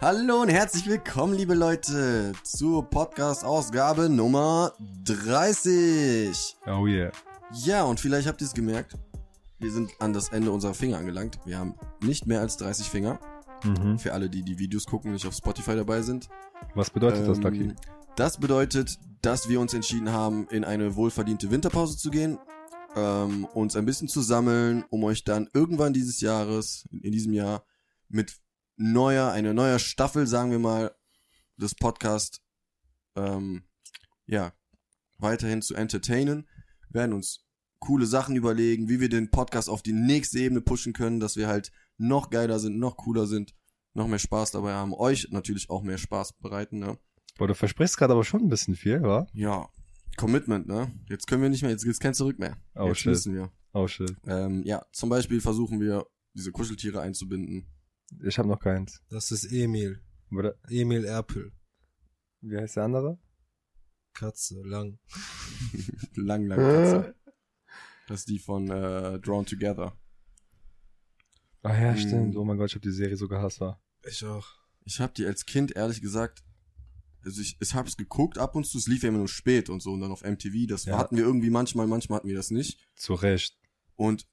Hallo und herzlich willkommen, liebe Leute, zur Podcast-Ausgabe Nummer 30. Oh yeah. Ja, und vielleicht habt ihr es gemerkt, wir sind an das Ende unserer Finger angelangt. Wir haben nicht mehr als 30 Finger. Mhm. Für alle, die die Videos gucken, nicht auf Spotify dabei sind. Was bedeutet das, Ähm, Lucky? Das bedeutet, dass wir uns entschieden haben, in eine wohlverdiente Winterpause zu gehen, ähm, uns ein bisschen zu sammeln, um euch dann irgendwann dieses Jahres, in diesem Jahr, mit neuer, eine neue Staffel, sagen wir mal, des Podcast, ähm, ja, weiterhin zu entertainen, werden uns coole Sachen überlegen, wie wir den Podcast auf die nächste Ebene pushen können, dass wir halt noch geiler sind, noch cooler sind, noch mehr Spaß dabei haben, euch natürlich auch mehr Spaß bereiten, ne? Boah, du versprichst gerade aber schon ein bisschen viel, wa? Ja, Commitment, ne? Jetzt können wir nicht mehr, jetzt gibt's kein Zurück mehr. Oh, jetzt shit. müssen wir. Oh shit. Ähm, ja, zum Beispiel versuchen wir, diese Kuscheltiere einzubinden. Ich habe noch keins. Das ist Emil. Oder, Emil Erpel. wie heißt der andere? Katze, lang. lang, lang Katze. Das ist die von äh, Drawn Together. Ah ja, Mhm. stimmt. Oh mein Gott, ich habe die Serie so gehasst, war. Ich auch. Ich hab die als Kind, ehrlich gesagt, also ich, ich hab's geguckt ab und zu, es lief ja immer nur spät und so und dann auf MTV, das Ja. hatten wir irgendwie manchmal, manchmal hatten wir das nicht. Zu Recht. Und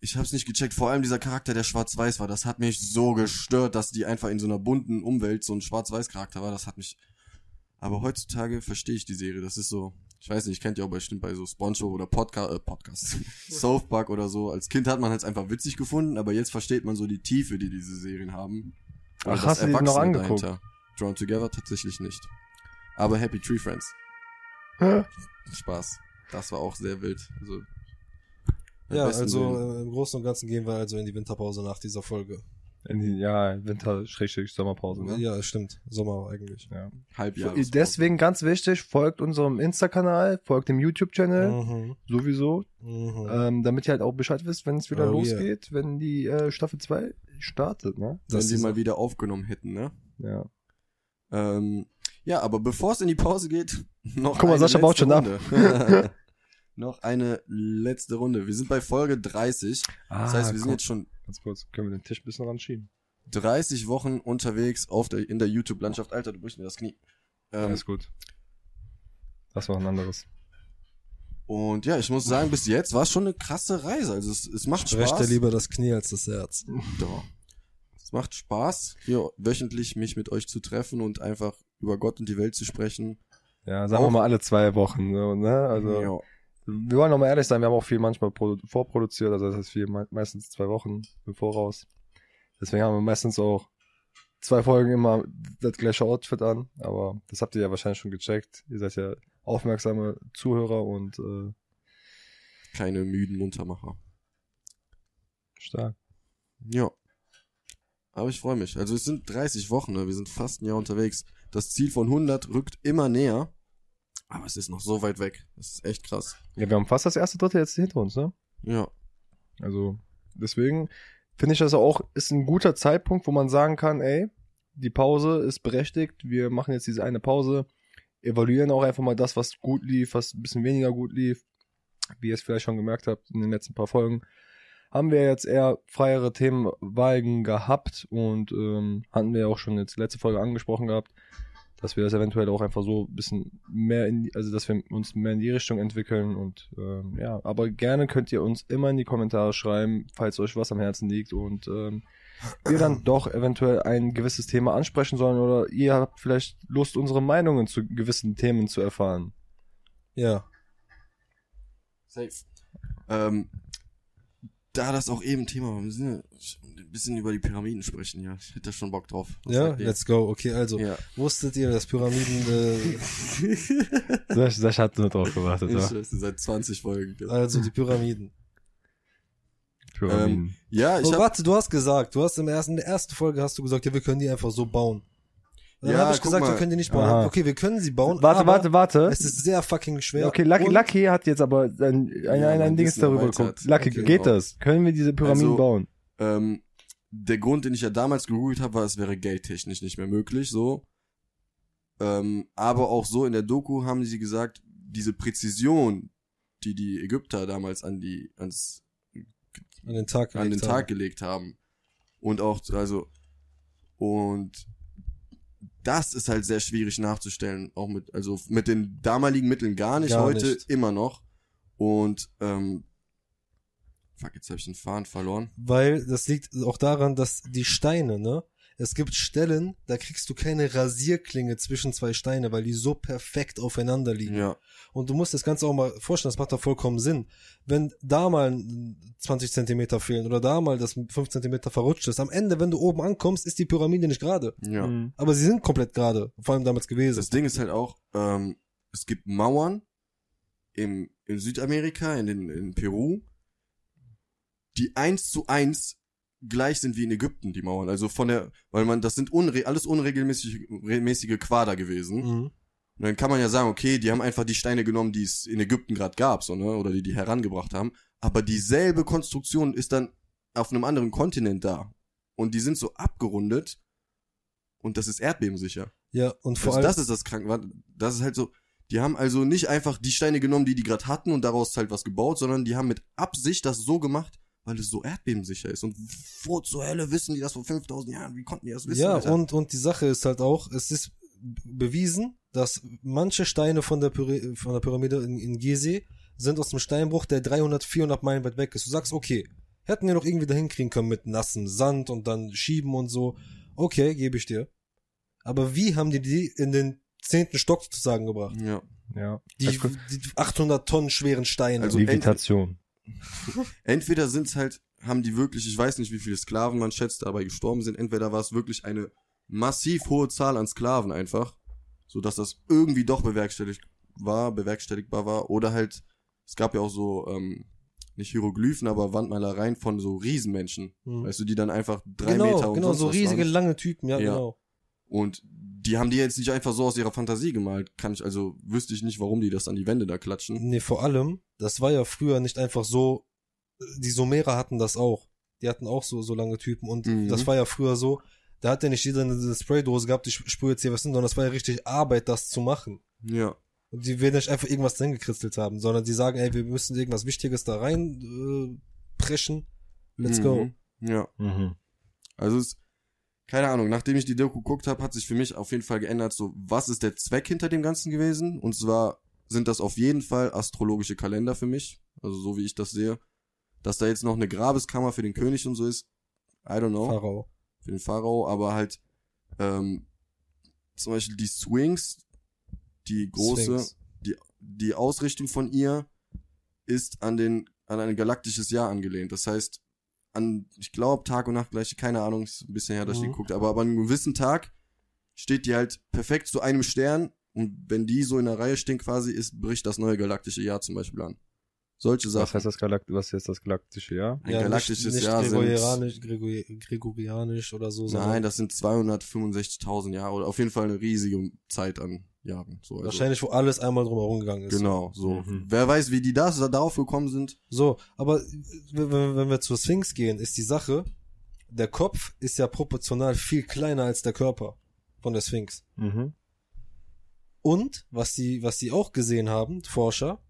ich hab's nicht gecheckt, vor allem dieser Charakter, der schwarz-weiß war, das hat mich so gestört, dass die einfach in so einer bunten Umwelt so ein schwarz-weiß-Charakter war, das hat mich, aber heutzutage verstehe ich die Serie, das ist so, ich weiß nicht, kennt ihr auch bestimmt bei so Spongebob oder Podcast, äh, Podcast, South Park oder so, als Kind hat man es einfach witzig gefunden, aber jetzt versteht man so die Tiefe, die diese Serien haben. Und Ach, das hast du die noch angeguckt? dahinter. Drawn Together tatsächlich nicht. Aber Happy Tree Friends. Spaß. Das war auch sehr wild. Also, Ja, also sehen. äh, im Großen und Ganzen gehen wir also in die Winterpause nach dieser Folge. In die, ja, Winter-Sommerpause, ne? Ja, stimmt. Sommer eigentlich. Ja. Halbjahres. Deswegen ganz wichtig, folgt unserem Insta-Kanal, folgt dem YouTube-Channel, Mhm. sowieso, Mhm. ähm, damit ihr halt auch Bescheid wisst, wenn es wieder Oh, losgeht, wenn die äh, Staffel 2 startet, ne? wenn Das die ist- mal wieder aufgenommen hätten, ne? Ja. Ähm, ja, aber bevor es in die Pause geht, noch Guck mal, eine Sascha baut schon ab. Noch eine letzte Runde. Wir sind bei Folge 30. Ah, Das heißt, wir sind komm, jetzt schon ganz kurz, können wir den Tisch ein bisschen ranschieben? 30 Wochen unterwegs auf der, in der YouTube-Landschaft. Alter, du brichst mir das Knie. Ähm, Alles gut. Das war ein anderes. und ja, ich muss sagen, bis jetzt war es schon eine krasse Reise. Also es, es macht Sprecht Spaß. dir lieber das Knie als das Herz. Doch. Es macht Spaß, hier wöchentlich mich mit euch zu treffen und einfach über Gott und die Welt zu sprechen. Ja, sagen wir Auch- mal alle zwei Wochen, so, ne? Also, ja. Wir wollen noch mal ehrlich sein, wir haben auch viel manchmal produ- vorproduziert, also das heißt viel, me- meistens zwei Wochen im Voraus. Deswegen haben wir meistens auch zwei Folgen immer das gleiche Outfit an, aber das habt ihr ja wahrscheinlich schon gecheckt. Ihr seid ja aufmerksame Zuhörer und äh, Keine müden Muntermacher. stark. Ja. Aber ich freue mich. Also es sind 30 Wochen, ne? wir sind fast ein Jahr unterwegs. Das Ziel von 100 rückt immer näher. Aber es ist noch so weit weg. Das ist echt krass. Ja, wir haben fast das erste Dritte jetzt hinter uns, ne? Ja. Also deswegen finde ich das auch ist ein guter Zeitpunkt, wo man sagen kann, ey, die Pause ist berechtigt. Wir machen jetzt diese eine Pause, evaluieren auch einfach mal das, was gut lief, was ein bisschen weniger gut lief. Wie ihr es vielleicht schon gemerkt habt in den letzten paar Folgen, haben wir jetzt eher freiere Themenwagen gehabt und ähm, hatten wir auch schon jetzt letzte Folge angesprochen gehabt, dass wir das eventuell auch einfach so ein bisschen mehr in, die- also dass wir uns mehr in die Richtung entwickeln und ähm, ja, aber gerne könnt ihr uns immer in die Kommentare schreiben, falls euch was am Herzen liegt und ähm, wir dann doch eventuell ein gewisses Thema ansprechen sollen oder ihr habt vielleicht Lust, unsere Meinungen zu gewissen Themen zu erfahren. Ja. Safe. Ähm, da das auch eben Thema war, wir müssen ja ein bisschen über die Pyramiden sprechen, ja. Ich hätte da schon Bock drauf. Was Ja, let's go. Okay, also, Ja. wusstet ihr, dass Pyramiden, äh, Sach hat nur drauf gewartet, ja. seit 20 Folgen. also die Pyramiden. Pyramiden. Ja, ich oh, hab, warte, du hast gesagt, du hast im ersten, in der ersten Folge hast du gesagt, ja, wir können die einfach so bauen. Dann Ja, habe ich gesagt, mal. wir können die nicht bauen. Aha. Okay, wir können sie bauen. warte, aber warte, warte. Es ist sehr fucking schwer. okay, Lucky, Und- Lucky hat jetzt aber ein, ein, Ja, ein, ein mein Dings darüber geguckt. Lucky, Okay, geht genau. das? Können wir diese Pyramiden Also- bauen? ähm, der Grund, den ich ja damals gegoogelt habe, war, es wäre geldtechnisch nicht mehr möglich, so. Ähm, aber auch so in der Doku haben sie gesagt, diese Präzision, die die Ägypter damals an die, ans, an den Tag an den gelegt Tag haben. gelegt haben. Und auch, also, und das ist halt sehr schwierig nachzustellen, auch mit, also mit den damaligen Mitteln gar nicht, Gar heute nicht. immer noch. Und ähm, fuck, jetzt habe ich den Faden verloren. Weil das liegt auch daran, dass die Steine, ne? Es gibt Stellen, da kriegst du keine Rasierklinge zwischen zwei Steine, weil die so perfekt aufeinander liegen. Ja, Und du musst das Ganze auch mal vorstellen, das macht doch vollkommen Sinn. Wenn da mal 20 Zentimeter fehlen oder da mal das 5 Zentimeter verrutscht ist, am Ende, wenn du oben ankommst, ist die Pyramide nicht gerade. ja. Mhm. Aber sie sind komplett gerade, vor allem damals gewesen. Das Ding ist halt auch, ähm, es gibt Mauern im, in Südamerika, in, den, in Peru, die eins zu eins gleich sind wie in Ägypten, die Mauern. Also von der, weil man, das sind unre alles unregelmäßige mäßige Quader gewesen. Mhm. Und dann kann man ja sagen, okay, die haben einfach die Steine genommen, die es in Ägypten gerade gab, so, ne? Oder die die herangebracht haben. Aber dieselbe Konstruktion ist dann auf einem anderen Kontinent da. Und die sind so abgerundet. Und das ist erdbebensicher. Ja, und vor Also allem, das ist das krank. Das ist halt so. Die haben also nicht einfach die Steine genommen, die die gerade hatten und daraus halt was gebaut, sondern die haben mit Absicht das so gemacht, weil es so erdbebensicher ist. Und wo zur Hölle wissen die das vor 5000 Jahren? Wie konnten die das wissen? ja, Alter? und, und die Sache ist halt auch, es ist bewiesen, dass manche Steine von der, Pyra von der Pyramide in, in Gizeh sind aus dem Steinbruch, der 300, 400 Meilen weit weg ist. Du sagst, okay, hätten wir noch irgendwie dahin kriegen können mit nassem Sand und dann schieben und so. Okay, gebe ich dir. Aber wie haben die die in den zehnten Stock sozusagen gebracht? ja. Ja. Die, Also, die 800 Tonnen schweren Steine. Also Levitation. Entweder sind's halt, haben die wirklich, ich weiß nicht, wie viele Sklaven man schätzt, dabei gestorben sind. Entweder war es wirklich eine massiv hohe Zahl an Sklaven einfach, so dass das irgendwie doch bewerkstelligt war, bewerkstelligbar war. Oder halt, es gab ja auch so, ähm, nicht Hieroglyphen, aber Wandmalereien von so Riesenmenschen. Hm. Weißt du, die dann einfach drei genau, Meter und genau, so riesige, waren. lange Typen, ja, Ja. genau. Und die haben die jetzt nicht einfach so aus ihrer Fantasie gemalt. Kann ich, also wüsste ich nicht, warum die das an die Wände da klatschen. Nee, vor allem, das war ja früher nicht einfach so, die Sumerer hatten das auch. Die hatten auch so, so lange Typen und Mhm. das war ja früher so, da hat ja nicht jeder eine Spraydose gehabt, ich sprühe jetzt hier was hin, sondern das war ja richtig Arbeit, das zu machen. Ja. Und die werden nicht einfach irgendwas drin gekritzelt haben, sondern die sagen, ey, wir müssen irgendwas Wichtiges da rein äh, preschen. Let's go. Mhm. Ja. Mhm. Also es, keine Ahnung, nachdem ich die Doku geguckt habe, hat sich für mich auf jeden Fall geändert, so was ist der Zweck hinter dem Ganzen gewesen? Und zwar sind das auf jeden Fall astrologische Kalender für mich, also so wie ich das sehe. Dass da jetzt noch eine Grabeskammer für den König und so ist, I don't know, Pharao. für den Pharao, aber halt ähm, zum Beispiel die Swings, die große, Sphinx. die, die Ausrichtung von ihr ist an den an ein galaktisches Jahr angelehnt. Das heißt, an, ich glaube, Tag und Nacht gleiche, keine Ahnung, ist ein bisschen her, dass ich die Mhm. geguckt habe, aber an einem gewissen Tag steht die halt perfekt zu einem Stern und wenn die so in der Reihe stehen quasi, ist, bricht das neue galaktische Jahr zum Beispiel an. Solche Was Sachen. heißt das Galakt was jetzt das galaktische Jahr? Ein galaktisches nicht, nicht Jahr sind, Gregorianisch, Gregori Gregorianisch oder so. nein, das sind 265.000 Jahre oder auf jeden Fall eine riesige Zeit an Jahren. So, also, Wahrscheinlich, wo alles einmal drumherum gegangen ist. Genau, so. Mhm. Wer weiß, wie die das da darauf gekommen sind. So, aber wenn, wenn wenn wir zur Sphinx gehen, ist die Sache, der Kopf ist ja proportional viel kleiner als der Körper von der Sphinx. Mhm. Und was sie, was sie auch gesehen haben, Forscher,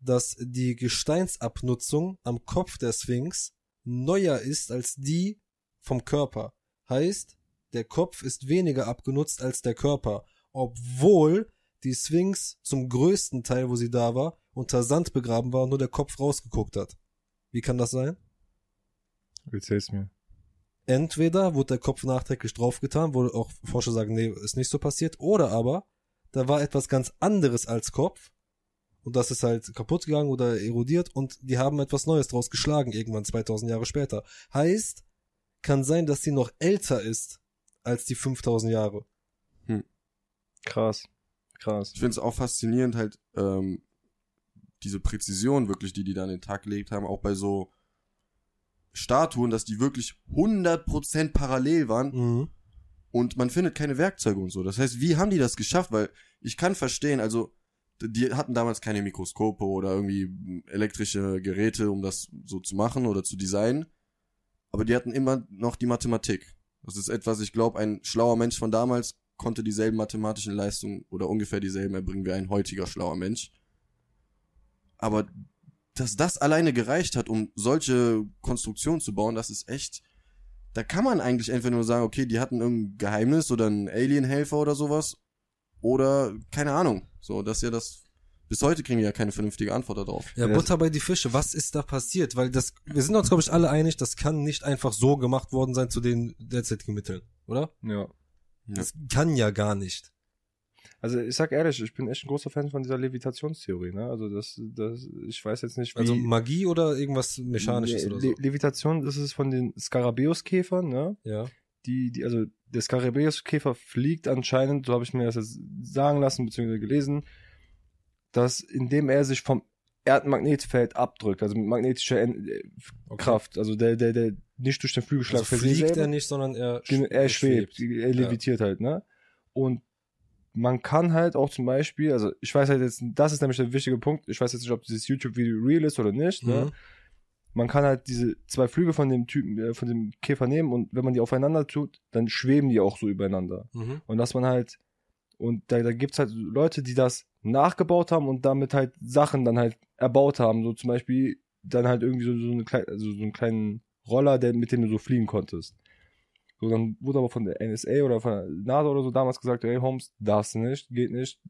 dass die Gesteinsabnutzung am Kopf der Sphinx neuer ist als die vom Körper. Heißt, der Kopf ist weniger abgenutzt als der Körper, obwohl die Sphinx zum größten Teil, wo sie da war, unter Sand begraben war und nur der Kopf rausgeguckt hat. Wie kann das sein? Erzähl's mir. Entweder wurde der Kopf nachträglich draufgetan, wo auch Forscher sagen, nee, ist nicht so passiert, oder aber da war etwas ganz anderes als Kopf und das ist halt kaputt gegangen oder erodiert und die haben etwas Neues draus geschlagen irgendwann 2000 Jahre später. Heißt, kann sein, dass sie noch älter ist als die 5000 Jahre. Krass. Krass. Ich finde es auch faszinierend, halt, ähm, diese Präzision wirklich, die die da an den Tag gelegt haben, auch bei so Statuen, dass die wirklich 100% parallel waren Mhm. und man findet keine Werkzeuge und so. Das heißt, wie haben die das geschafft? Weil ich kann verstehen, also die hatten damals keine Mikroskope oder irgendwie elektrische Geräte, um das so zu machen oder zu designen. Aber die hatten immer noch die Mathematik. Das ist etwas, ich glaube, ein schlauer Mensch von damals konnte dieselben mathematischen Leistungen oder ungefähr dieselben erbringen wie ein heutiger schlauer Mensch. Aber dass das alleine gereicht hat, um solche Konstruktionen zu bauen, das ist echt, da kann man eigentlich entweder nur sagen, okay, die hatten irgendein Geheimnis oder einen Alien-Helfer oder sowas. Oder, keine Ahnung. So, das ist ja das. Bis heute kriegen wir ja keine vernünftige Antwort darauf. Ja, Ja, Butter bei die Fische. Was ist da passiert? Weil das, wir sind uns, glaube ich, alle einig, das kann nicht einfach so gemacht worden sein zu den derzeitigen Mitteln, oder? Ja. Ja. Das kann ja gar nicht. Also ich sag ehrlich, ich bin echt ein großer Fan von dieser Levitationstheorie, ne? Also das, das, ich weiß jetzt nicht, wie. Also Magie oder irgendwas Mechanisches Le oder so. Le Levitation, das ist von den Skarabäuskäfern, ne? Ja. Die, die, also der Skarabäuskäfer fliegt anscheinend, so habe ich mir das jetzt sagen lassen, beziehungsweise gelesen, dass indem er sich vom Erdmagnetfeld abdrückt, also mit magnetischer En äh, Okay. Kraft, also der, der, der nicht durch den Flügelschlag Also fliegt selber- er nicht, sondern er, er schwebt, er levitiert halt, ne? Und man kann halt auch zum Beispiel, also ich weiß halt jetzt, das ist nämlich der wichtige Punkt, ich weiß jetzt nicht, ob dieses YouTube-Video real ist oder nicht, ne? Man kann halt diese zwei Flügel von dem Typen, äh, von dem Käfer nehmen und wenn man die aufeinander tut, dann schweben die auch so übereinander. Mhm. Und dass man halt, und da, da gibt's halt Leute, die das nachgebaut haben und damit halt Sachen dann halt erbaut haben. So zum Beispiel dann halt irgendwie so, so, eine kleine, also so einen kleinen Roller, der, mit dem du so fliegen konntest. So, dann wurde aber von der NSA oder von der NASA oder so damals gesagt, hey Holmes, darfst du nicht, geht nicht,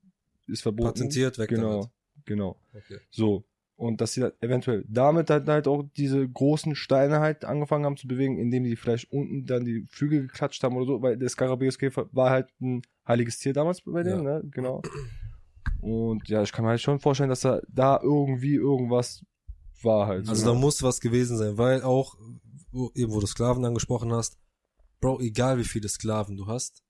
ist verboten. Patentiert, weg Genau, damit. genau. Okay. So. Und dass sie dann eventuell damit halt, halt auch diese großen Steine halt angefangen haben zu bewegen, indem die vielleicht unten dann die Flügel geklatscht haben oder so, weil der Skarabäuskäfer war halt ein heiliges Tier damals bei denen, ne? Genau. Und ja, ich kann mir halt schon vorstellen, dass da, da irgendwie irgendwas war halt. Also so. da muss was gewesen sein, weil auch, eben wo du Sklaven angesprochen hast, Bro, egal wie viele Sklaven du hast,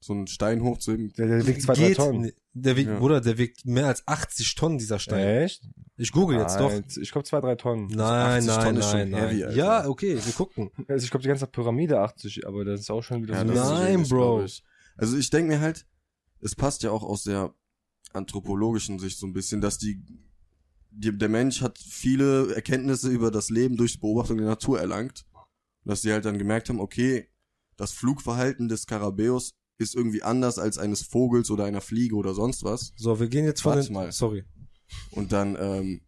So einen Stein hochzuheben. der, der wiegt zwei, drei Tonnen. der wiegt, Ja. Bruder, der wiegt mehr als 80 Tonnen, dieser Stein. Echt? Ich google jetzt doch. Nein, Ich glaube zwei, drei Tonnen. Nein, 80 nein, Tonnen ist schon nein, nein. heavy, ja, okay, wir gucken. Also ich glaube die ganze Pyramide 80, aber das ist auch schon wieder Ja, so. ist Nein, Bro. Ich. Also ich denke mir halt, es passt ja auch aus der anthropologischen Sicht so ein bisschen, dass die, die der Mensch hat viele Erkenntnisse über das Leben durch die Beobachtung der Natur erlangt. Dass sie halt dann gemerkt haben, okay, das Flugverhalten des Skarabäus ist irgendwie anders als eines Vogels oder einer Fliege oder sonst was. So, wir gehen jetzt von Warte den, mal. sorry. Und dann ähm,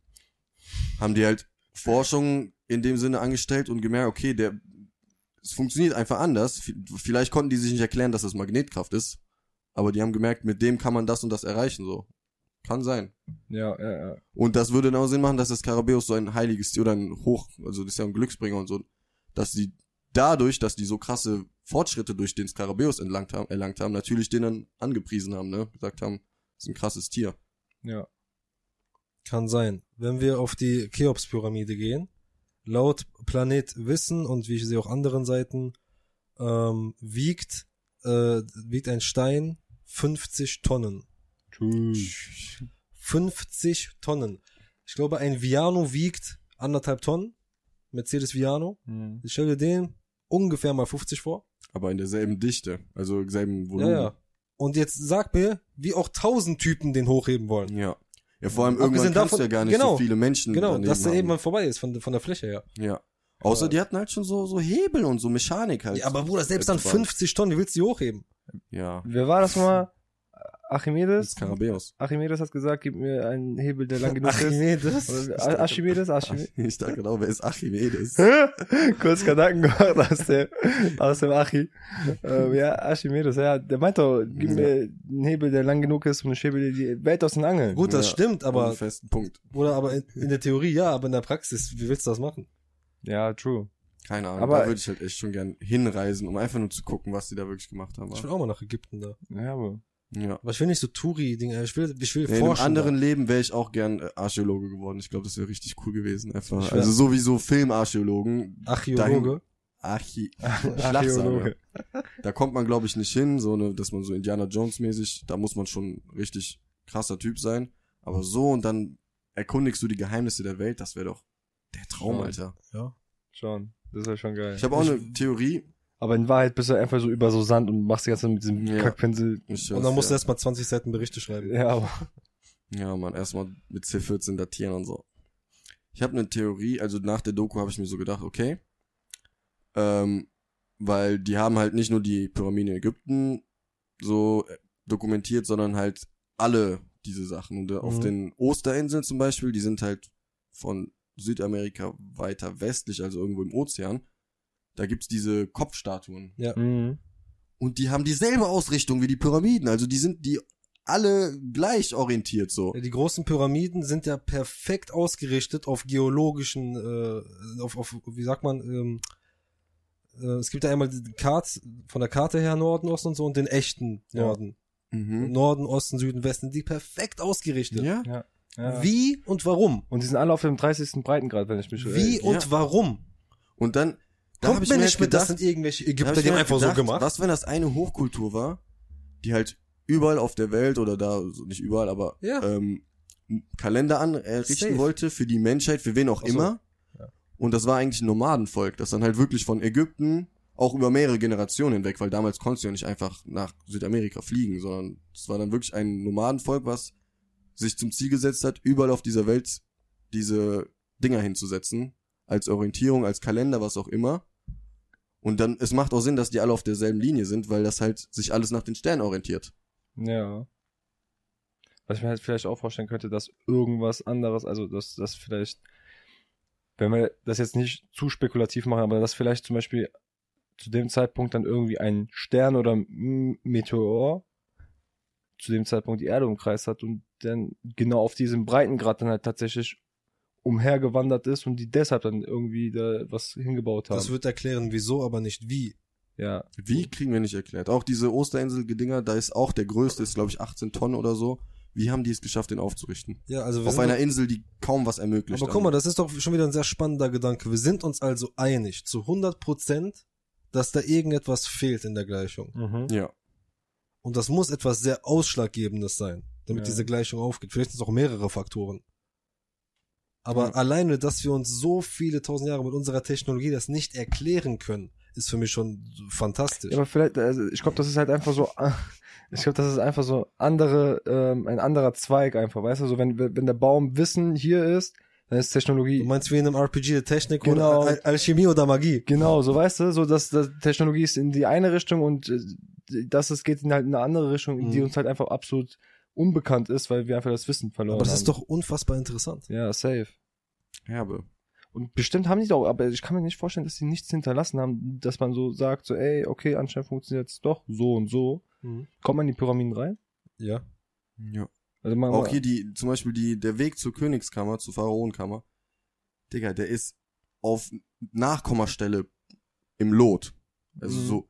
haben die halt Forschung in dem Sinne angestellt und gemerkt, okay, der es funktioniert einfach anders. Vielleicht konnten die sich nicht erklären, dass es Magnetkraft ist, aber die haben gemerkt, mit dem kann man das und das erreichen. So kann sein. Ja, ja, ja. Und das würde auch Sinn machen, dass das Skarabäus so ein heiliges Tier oder ein Hoch, also das ist ja ein Glücksbringer und so, dass die dadurch, dass die so krasse Fortschritte durch den Skarabäus erlangt haben, erlangt haben, natürlich den dann angepriesen haben, ne? Gesagt haben, das ist ein krasses Tier. Ja. Kann sein. Wenn wir auf die Cheops-Pyramide gehen, laut Planet Wissen und wie ich sehe auch anderen Seiten, ähm, wiegt, äh, wiegt ein Stein 50 Tonnen. 50 Tonnen. Ich glaube, ein Viano wiegt anderthalb Tonnen. Mercedes Viano. Mhm. Ich stelle dir den ungefähr mal 50 vor. Aber in derselben Dichte, also selben Volumen. Ja, ja. Und jetzt sag mir, wie auch tausend Typen den hochheben wollen. Ja. Ja, vor allem irgendwann kannst davon- du ja gar nicht genau, so viele Menschen Genau, dass der haben. eben mal vorbei ist von, von der Fläche her. Ja. Außer die hatten halt schon so, so Hebel und so Mechanik halt. Ja, aber Bruder, selbst dann Etwa. 50 Tonnen, wie willst du die hochheben? Ja. Wer war das nochmal? Archimedes? Skarabäus. Archimedes hat gesagt, gib mir einen Hebel, der lang genug ist. Archimedes? Oder Ar- Archimedes? Archimedes? Ich dachte genau, wer ist Archimedes? Kurz Gedanken gemacht aus dem, aus dem Archi. Ähm, ja, Archimedes, ja, der meint doch, gib Ja. mir einen Hebel, der lang genug ist und ich hebe dir die Welt aus den Angeln. Gut, das Ja, stimmt, Auf einen aber, festen Punkt. Bruder, aber in, in der Theorie ja, aber in der Praxis, wie willst du das machen? Ja, true. Keine Ahnung. Aber- da würde ich halt echt schon gern hinreisen, um einfach nur zu gucken, was die da wirklich gemacht haben. Ich will auch mal nach Ägypten da. Ja, aber. Ja. Aber ich will nicht so Touri-Dinge, ich will, ich will Ja, in einem forschen. anderen da. Leben wäre ich auch gern äh, Archäologe geworden. Ich glaube, das wäre richtig cool gewesen. Einfach. Also sowieso Filmarchäologen. Archäologe. Archi Archäologe. Da kommt man, glaube ich, nicht hin, so ne, dass man so Indiana Jones mäßig, da muss man schon richtig krasser Typ sein. Aber so und dann erkundigst du die Geheimnisse der Welt, das wäre doch der Traum, Schon. Alter. Ja. Schon. Das ist ja schon geil. Ich habe auch Ich- eine Theorie. Aber in Wahrheit bist du einfach so über so Sand und machst die ganze Zeit mit diesem Ja. Kackpinsel. Ich, Und dann musst du ja, erstmal 20 Seiten Berichte schreiben. Ja, aber. ja, man, erstmal mit C14 datieren und so. Ich habe eine Theorie, also nach der Doku habe ich mir so gedacht, okay, ähm, weil die haben halt nicht nur die Pyramiden in Ägypten so äh, dokumentiert, sondern halt alle diese Sachen. Und äh, auf Mhm. den Osterinseln zum Beispiel, die sind halt von Südamerika weiter westlich, also irgendwo im Ozean. Da gibt's diese Kopfstatuen. Ja. Mhm. Und die haben dieselbe Ausrichtung wie die Pyramiden. Also die sind die alle gleich orientiert so. Die großen Pyramiden sind ja perfekt ausgerichtet auf geologischen, äh, auf, auf wie sagt man, ähm, äh, es gibt ja einmal die Karte, von der Karte her Norden, Osten und so und den echten Ja. Norden. Mhm. Norden, Osten, Süden, Westen, die perfekt ausgerichtet. Ja. Ja. ja. Wie und warum? Und die sind alle auf dem 30. Breitengrad, wenn ich mich Wie äh, und Ja. warum? Und dann da hab Kommt ich mir nicht halt mit, das sind irgendwelche Ägypter, die haben mir einfach gedacht, so gemacht. Was, wenn das eine Hochkultur war, die halt überall auf der Welt oder da, so nicht überall, aber Ja. ähm, einen Kalender anrichten Safe. wollte für die Menschheit, für wen auch so. immer. Ja. Und das war eigentlich ein Nomadenvolk, das dann halt wirklich von Ägypten auch über mehrere Generationen hinweg, weil damals konntest du ja nicht einfach nach Südamerika fliegen, sondern es war dann wirklich ein Nomadenvolk, was sich zum Ziel gesetzt hat, überall auf dieser Welt diese Dinger hinzusetzen, als Orientierung, als Kalender, was auch immer. Und dann, es macht auch Sinn, dass die alle auf derselben Linie sind, weil das halt sich alles nach den Sternen orientiert. Ja. Was ich mir halt vielleicht auch vorstellen könnte, dass irgendwas anderes, also dass das vielleicht, wenn wir das jetzt nicht zu spekulativ machen, aber dass vielleicht zum Beispiel zu dem Zeitpunkt dann irgendwie ein Stern oder Meteor zu dem Zeitpunkt die Erde umkreist hat und dann genau auf diesem Breitengrad dann halt tatsächlich umhergewandert ist und die deshalb dann irgendwie da was hingebaut haben. Das wird erklären, wieso, aber nicht wie. ja. Wie kriegen wir nicht erklärt. Auch diese Osterinsel-Dinger, da ist auch der größte, ist glaube ich 18 Tonnen oder so. Wie haben die es geschafft, den aufzurichten? Ja, also wir Auf sind einer Insel, die kaum was ermöglicht. aber guck mal, das ist doch schon wieder ein sehr spannender Gedanke. Wir sind uns also einig zu 100 Prozent, dass da irgendetwas fehlt in der Gleichung. Mhm. Ja. Und das muss etwas sehr Ausschlaggebendes sein, damit Ja. diese Gleichung aufgeht. Vielleicht sind es auch mehrere Faktoren. Aber Ja. alleine, dass wir uns so viele tausend Jahre mit unserer Technologie das nicht erklären können, ist für mich schon fantastisch. Ja, aber vielleicht, also ich glaube, das ist halt einfach so, ich glaube, das ist einfach so andere, ähm, ein anderer Zweig einfach, weißt du, so wenn, wenn der Baum Wissen hier ist, dann ist Technologie, du meinst wie in einem RPG die Technik Genau. oder Al Alchemie oder Magie? genau, so weißt du, so dass, dass Technologie ist in die eine Richtung und äh, das es geht in halt in eine andere Richtung, die Mhm. uns halt einfach absolut unbekannt ist, weil wir einfach das Wissen verloren Aber das haben. ist doch unfassbar interessant. ja, safe. Herbe. Und bestimmt haben die doch, aber ich kann mir nicht vorstellen, dass sie nichts hinterlassen haben, dass man so sagt, so, ey, okay, anscheinend funktioniert es doch so und so. Kommt man in die Pyramiden rein? Ja. Ja. Also man, Auch hier die, zum Beispiel die, der Weg zur Königskammer, zur Pharaonenkammer. Digga, der ist auf Nachkommastelle im Lot. Also Mhm. so,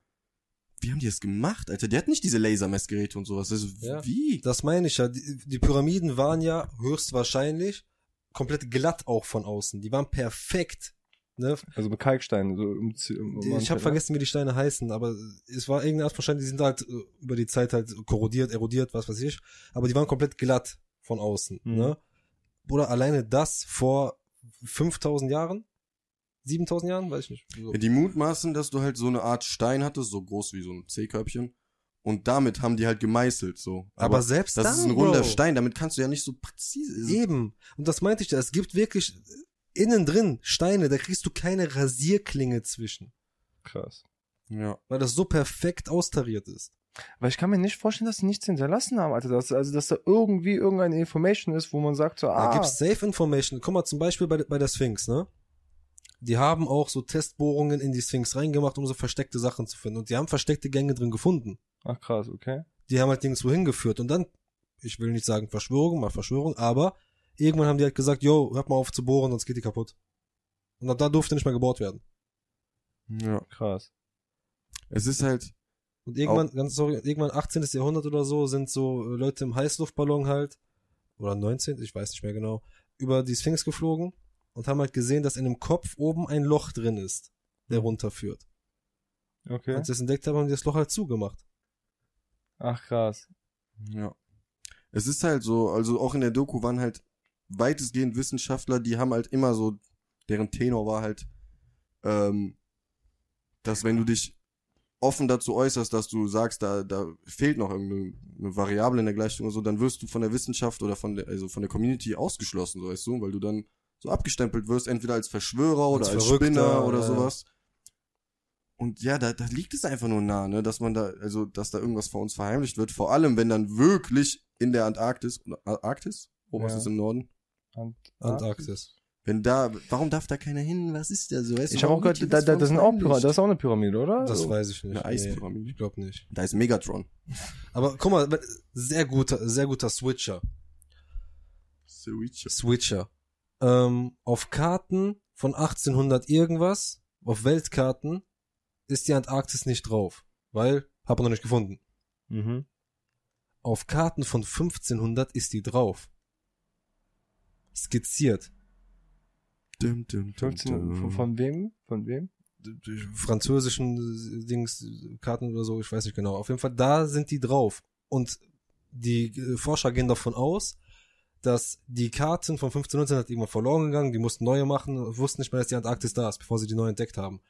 wie haben die das gemacht, Alter? Die hatten nicht diese Lasermessgeräte und sowas. Also, Ja. wie? Das meine ich ja. Die, die Pyramiden waren ja höchstwahrscheinlich komplett glatt auch von außen. Die waren perfekt. Ne? Also mit Kalkstein. So um, um, um Ich habe vergessen, wie die Steine heißen, aber es war irgendeine Art von Stein, die sind halt äh, über die Zeit halt korrodiert, erodiert, was weiß ich. Aber die waren komplett glatt von außen. Mhm. Ne? Oder alleine das vor 5000 Jahren? 7000 Jahren? Weiß ich nicht. So. Ja, die mutmaßen, dass du halt so eine Art Stein hattest, so groß wie so ein C-Körbchen. Und damit haben die halt gemeißelt, so. Aber, selbst das dann, ist ein runder Bro. Stein, damit kannst du ja nicht so präzise. Eben. Und das meinte ich ja. Es gibt wirklich innen drin Steine, da kriegst du keine Rasierklinge zwischen. Krass. Ja. Weil das so perfekt austariert ist. Weil ich kann mir nicht vorstellen, dass sie nichts hinterlassen haben, Alter. Dass, also, dass da irgendwie irgendeine Information ist, wo man sagt so, Da ah, gibt's Safe Information. Guck mal, zum Beispiel bei, bei der Sphinx, ne? Die haben auch so Testbohrungen in die Sphinx reingemacht, um so versteckte Sachen zu finden. Und die haben versteckte Gänge drin gefunden. ach krass, okay. Die haben halt nirgendwo hingeführt. Und dann, ich will nicht sagen Verschwörung, mal Verschwörung, aber irgendwann haben die halt gesagt, yo, hört mal auf zu bohren, sonst geht die kaputt. Und ab da durfte nicht mehr gebohrt werden. Ja. Krass. Es ist halt, Und irgendwann, ganz sorry, irgendwann 18. Jahrhundert oder so sind so Leute im Heißluftballon halt, oder 19., ich weiß nicht mehr genau, über die Sphinx geflogen und haben halt gesehen, dass in dem Kopf oben ein Loch drin ist, der runterführt. Okay. Als sie das entdeckt haben, haben die das Loch halt zugemacht. Ach krass. ja. Es ist halt so, also auch in der Doku waren halt weitestgehend Wissenschaftler, die haben halt immer so, deren Tenor war halt, ähm, dass wenn du dich offen dazu äußerst, dass du sagst, da, da fehlt noch irgendeine eine Variable in der Gleichung oder so, dann wirst du von der Wissenschaft oder von der, also von der Community ausgeschlossen, so weißt du, weil du dann so abgestempelt wirst, entweder als Verschwörer oder Als als, Verrückter, Spinner oder ja. sowas. Und ja, da, da liegt es einfach nur nah, ne, dass man da, also, dass da irgendwas vor uns verheimlicht wird. Vor allem, wenn dann wirklich in der Antarktis, Arktis? Wo was Ja. ist im Norden? Und, Antarktis. Wenn da, warum darf da keiner hin? Was ist da so? Weißt Ich habe auch gehört, da, da, das, sind auch? Pyramiden, das ist auch eine Pyramide, oder? Das So. weiß ich nicht. Eine Eispyramide. Nee, ich glaube nicht. Da ist Megatron. Aber guck mal, sehr guter, sehr guter Switcher. Switch. Switcher. Ähm, auf Karten von 1800 irgendwas, auf Weltkarten, ist die Antarktis nicht drauf. Weil, hab man noch nicht gefunden. Mhm. Auf Karten von 1500 ist die drauf. Skizziert. Dum, dum, dum, 15, dum. von, von wem? Von wem? Französischen Dings, Karten oder so, ich weiß nicht genau. Auf jeden Fall, da sind die drauf. Und die äh, Forscher gehen davon aus, dass die Karten von 1519 hat irgendwann verloren gegangen, die mussten neue machen, wussten nicht mehr, dass die Antarktis da ist, bevor sie die neu entdeckt haben.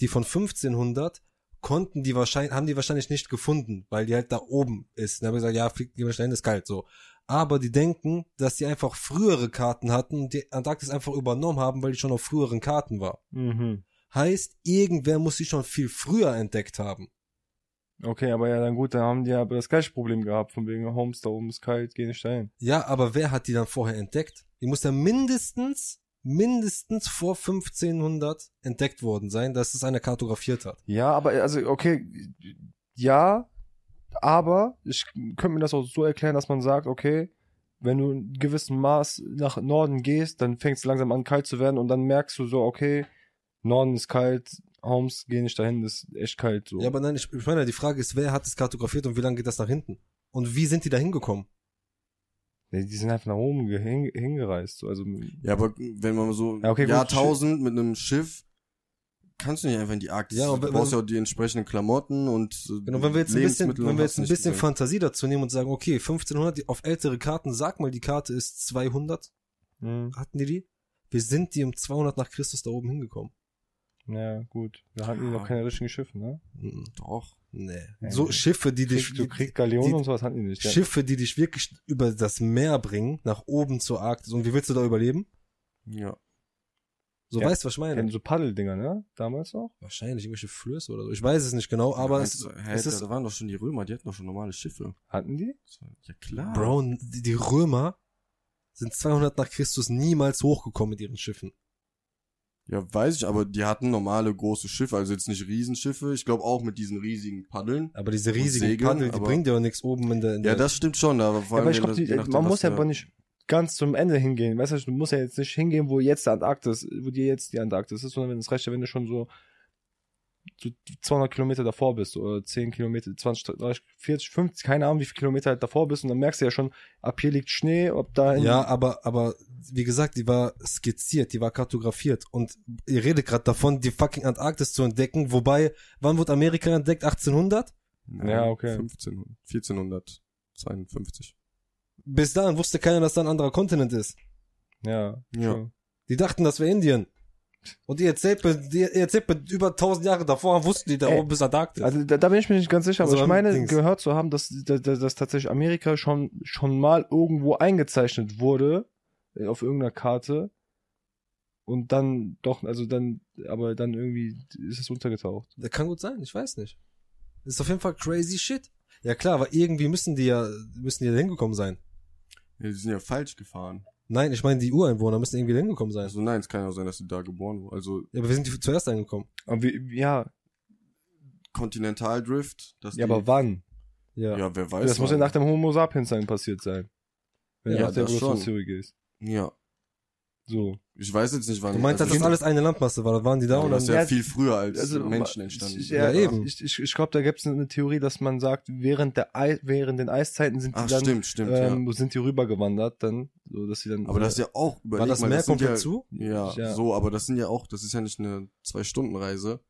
Die von 1500 konnten die wahrscheinlich, haben die wahrscheinlich nicht gefunden, weil die halt da oben ist. Dann haben gesagt, ja, fliegt lieber schnell ist kalt, so. Aber die denken, dass die einfach frühere Karten hatten und die Antarktis einfach übernommen haben, weil die schon auf früheren Karten war. Mhm. Heißt, irgendwer muss sie schon viel früher entdeckt haben. Okay, aber ja, dann gut, dann haben die aber das gleiche Problem gehabt, von wegen Homes, da oben ist kalt, geh nicht dahin. Ja, aber wer hat die dann vorher entdeckt? Die muss ja mindestens, mindestens vor 1500 entdeckt worden sein, dass es einer kartografiert hat. Ja, aber also, okay, ja, aber ich könnte mir das auch so erklären, dass man sagt, okay, wenn du in gewissem Maß nach Norden gehst, dann fängt es langsam an kalt zu werden und dann merkst du so, okay, Norden ist kalt, Homes, geh nicht dahin, das ist echt kalt. So. Ja, aber nein, ich, ich meine, die Frage ist, wer hat es kartografiert und wie lange geht das nach hinten? Und wie sind die da hingekommen? Nee, die sind einfach nach oben ge- hin, hingereist. So. Also, Ja, aber wenn man so Ja, okay. Jahrtausend mit einem Schiff, kannst du nicht einfach in die Arktis. Ja, und du brauchst ja auch die entsprechenden Klamotten und Genau, wenn wir jetzt ein bisschen, Lebensmittel wenn wir jetzt ein bisschen. Fantasie dazu nehmen und sagen, okay, 1500 die- auf ältere Karten, sag mal, die Karte ist 200, hm, hatten die die? Wir sind die um 200 nach Christus da oben hingekommen. Ja, gut. Da hatten noch keine richtigen Schiffe, ne? Doch. Nee. So. Schiffe, die dich, du kriegst Galeonen und sowas hatten die nicht. ja. Schiffe, die dich wirklich über das Meer bringen, nach oben zur Arktis. Und wie willst du da überleben? Ja. So Ja. weißt du, was ich meine? So Paddeldinger, ne? Damals noch? Wahrscheinlich irgendwelche Flöße oder so. Ich weiß es nicht genau, aber ja, es, hä, es da, ist, da waren doch schon die Römer, die hatten doch schon normale Schiffe. Hatten die? Ja klar. Bro, die, die Römer sind 200 nach Christus niemals hochgekommen mit ihren Schiffen. Ja, weiß ich, aber die hatten normale große Schiffe, also jetzt nicht Riesenschiffe. Ich glaube auch mit diesen riesigen Paddeln. Aber diese riesigen Segeln, Paddel, die bringen dir auch nichts oben in der, in Ja, der das stimmt schon, aber vor Ja, allem aber ich je nachdem, man muss ja aber nicht ganz zum Ende hingehen. Weißt du, du musst ja jetzt nicht hingehen, wo jetzt die Antarktis, wo dir jetzt die Antarktis ist, sondern wenn es reicht ja, wenn du schon so, so 200 Kilometer davor bist oder 10 Kilometer, 20, 30, 40, 50, keine Ahnung, wie viele Kilometer halt davor bist und dann merkst du ja schon, ab hier liegt Schnee, ob da Ja, aber, aber, wie gesagt, die war skizziert, die war kartografiert. Und ihr redet gerade davon, die fucking Antarktis zu entdecken. Wobei, wann wurde Amerika entdeckt? 1800? Nein, Ja, okay. 1500, 1452. Bis dahin wusste keiner, dass da ein anderer Kontinent ist. ja, Ja. schon. Die dachten, das wäre Indien. Und ihr erzählt mir, die- erzählt mir über 1000 Jahre davor, wussten die da oben bis Antarktis. Also da, da bin ich mir nicht ganz sicher, aber Also ich meine Dings. gehört zu haben, dass, dass, dass tatsächlich Amerika schon, schon mal irgendwo eingezeichnet wurde äh, auf irgendeiner Karte und dann doch, also dann, aber dann irgendwie ist es untergetaucht. Das kann gut sein, ich weiß nicht. Das ist auf jeden Fall crazy shit. Ja klar, aber irgendwie müssen die ja, müssen die da hingekommen sein. Ja, die sind ja falsch gefahren. Nein, ich meine, die Ureinwohner müssen irgendwie da hingekommen sein. Also nein, es kann ja auch sein, dass sie da geboren wurden. Also Ja, aber wir sind die zuerst eingekommen. Aber wie, ja, Kontinentaldrift, ja, die, aber wann? Ja. ja, wer weiß. das muss ja wann. nach dem Homo sapiens sein passiert sein. Wenn du Ja, nach der. Evolutionstheorie gehst. Ja, so. ich weiß jetzt nicht, wann. Du meinst, dass also das alles eine Landmasse war, waren die da Ja, und das ist ja, Ja, viel früher als Also, Menschen entstanden ich- sind. Ja, eben. Ich, ich, ich glaube, da gibt es eine Theorie, dass man sagt, während der Ei, während den Eiszeiten sind die Ach, dann stimmt, stimmt, ähm, sind die rübergewandert, dann, so dass sie dann. ja. Aber das ist ja auch, überleg war das mal, Meer sind komplett ja, zu? Ja, Ja. so, aber das sind ja auch, das ist ja nicht eine Zwei-Stunden-Reise.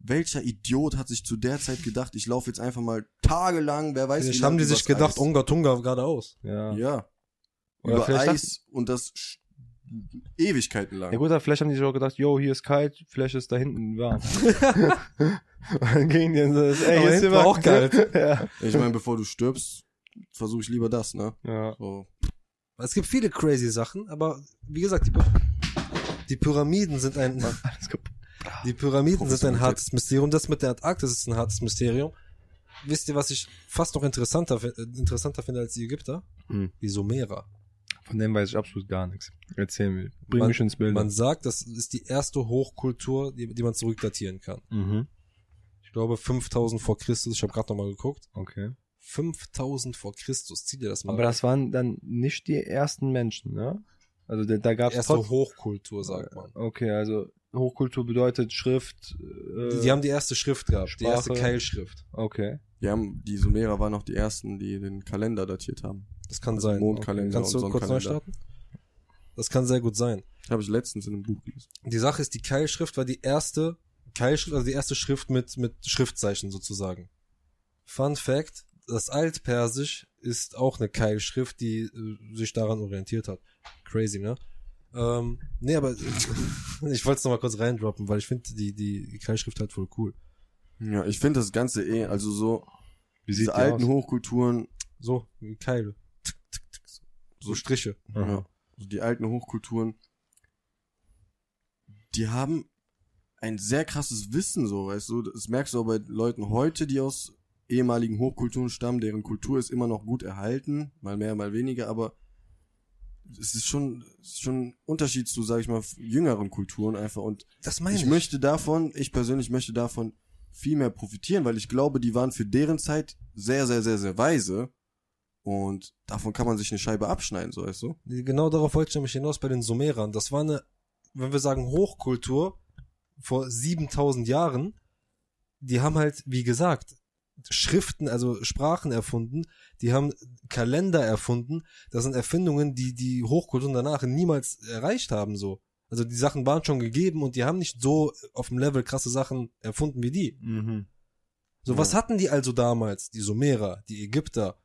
Welcher Idiot hat sich zu der Zeit gedacht, ich laufe jetzt einfach mal tagelang, wer weiß Vielleicht wie haben die sich gedacht, Eis. Unga Tunga geradeaus. Ja. Ja. Oder Über Eis und das Ewigkeiten lang. Ja gut, aber vielleicht haben die sich auch gedacht, yo, hier ist kalt, vielleicht ist da hinten warm. Und dann gingen die und so, ey, Aber hier ist warm. auch kalt. ja. Ich meine, bevor du stirbst, versuche ich lieber das, ne? ja. So. Es gibt viele crazy Sachen, aber wie gesagt, die, die Pyramiden sind ein, die Pyramiden sind ein hartes Mysterium. Das mit der Antarktis ist ein hartes Mysterium. Wisst ihr, was ich fast noch interessanter, äh, interessanter finde als die Ägypter? Hm. Die Sumerer. Von dem weiß ich absolut gar nichts. Erzähl mir. Bring Man- mich ins Bild. Man sagt, das ist die erste Hochkultur, die, die man zurückdatieren kann. mhm. Ich glaube 5000 vor Christus, ich habe gerade nochmal geguckt. Okay. 5000 vor Christus, zieh dir das mal Aber rein. das waren dann nicht die ersten Menschen, ne? Also da, da gab es erste Hochkultur, sagt man. Okay, also Hochkultur bedeutet Schrift. Äh, Die, die haben die erste Schrift gehabt, die erste Sprache. Keilschrift. okay. Die haben, die Sumerer waren auch die ersten, die den Kalender datiert haben. Das kann sein. Mondkalender Kannst du kurz neu starten? Das kann sehr gut sein. Habe ich letztens in einem Buch gelesen. Die Sache ist, die Keilschrift war die erste Keilschrift, also die erste Schrift mit, mit Schriftzeichen sozusagen. Fun Fact, das Altpersisch ist auch eine Keilschrift, die äh, sich daran orientiert hat. Crazy, ne? Ähm, nee, aber ich wollte es nochmal kurz reindroppen, weil ich finde die, die Keilschrift halt voll cool. Ja, ich finde das Ganze eh, also so, Wie diese alten aus? Hochkulturen, So, wie Keile. So. Striche. Ja. Also die alten Hochkulturen, die haben ein sehr krasses Wissen, so, weißt du. Das merkst du auch bei Leuten heute, die aus ehemaligen Hochkulturen stammen, deren Kultur ist immer noch gut erhalten, mal mehr, mal weniger, aber es ist schon, es ist schon ein Unterschied zu, sag ich mal, jüngeren Kulturen einfach. Und Das meine ich möchte davon, ich persönlich möchte davon viel mehr profitieren, weil ich glaube, die waren für deren Zeit sehr, sehr, sehr, sehr weise. Und davon kann man sich eine Scheibe abschneiden, so weißt du? Genau darauf wollte ich nämlich hinaus bei den Sumerern. Das war eine, wenn wir sagen Hochkultur vor 7000 Jahren, die haben halt, wie gesagt, Schriften, also Sprachen erfunden, die haben Kalender erfunden. Das sind Erfindungen, die die Hochkulturen danach niemals erreicht haben, so. Also die Sachen waren schon gegeben und die haben nicht so auf dem Level krasse Sachen erfunden wie die. Mhm. So, Ja. was hatten die also damals? Die Sumerer, die Ägypter.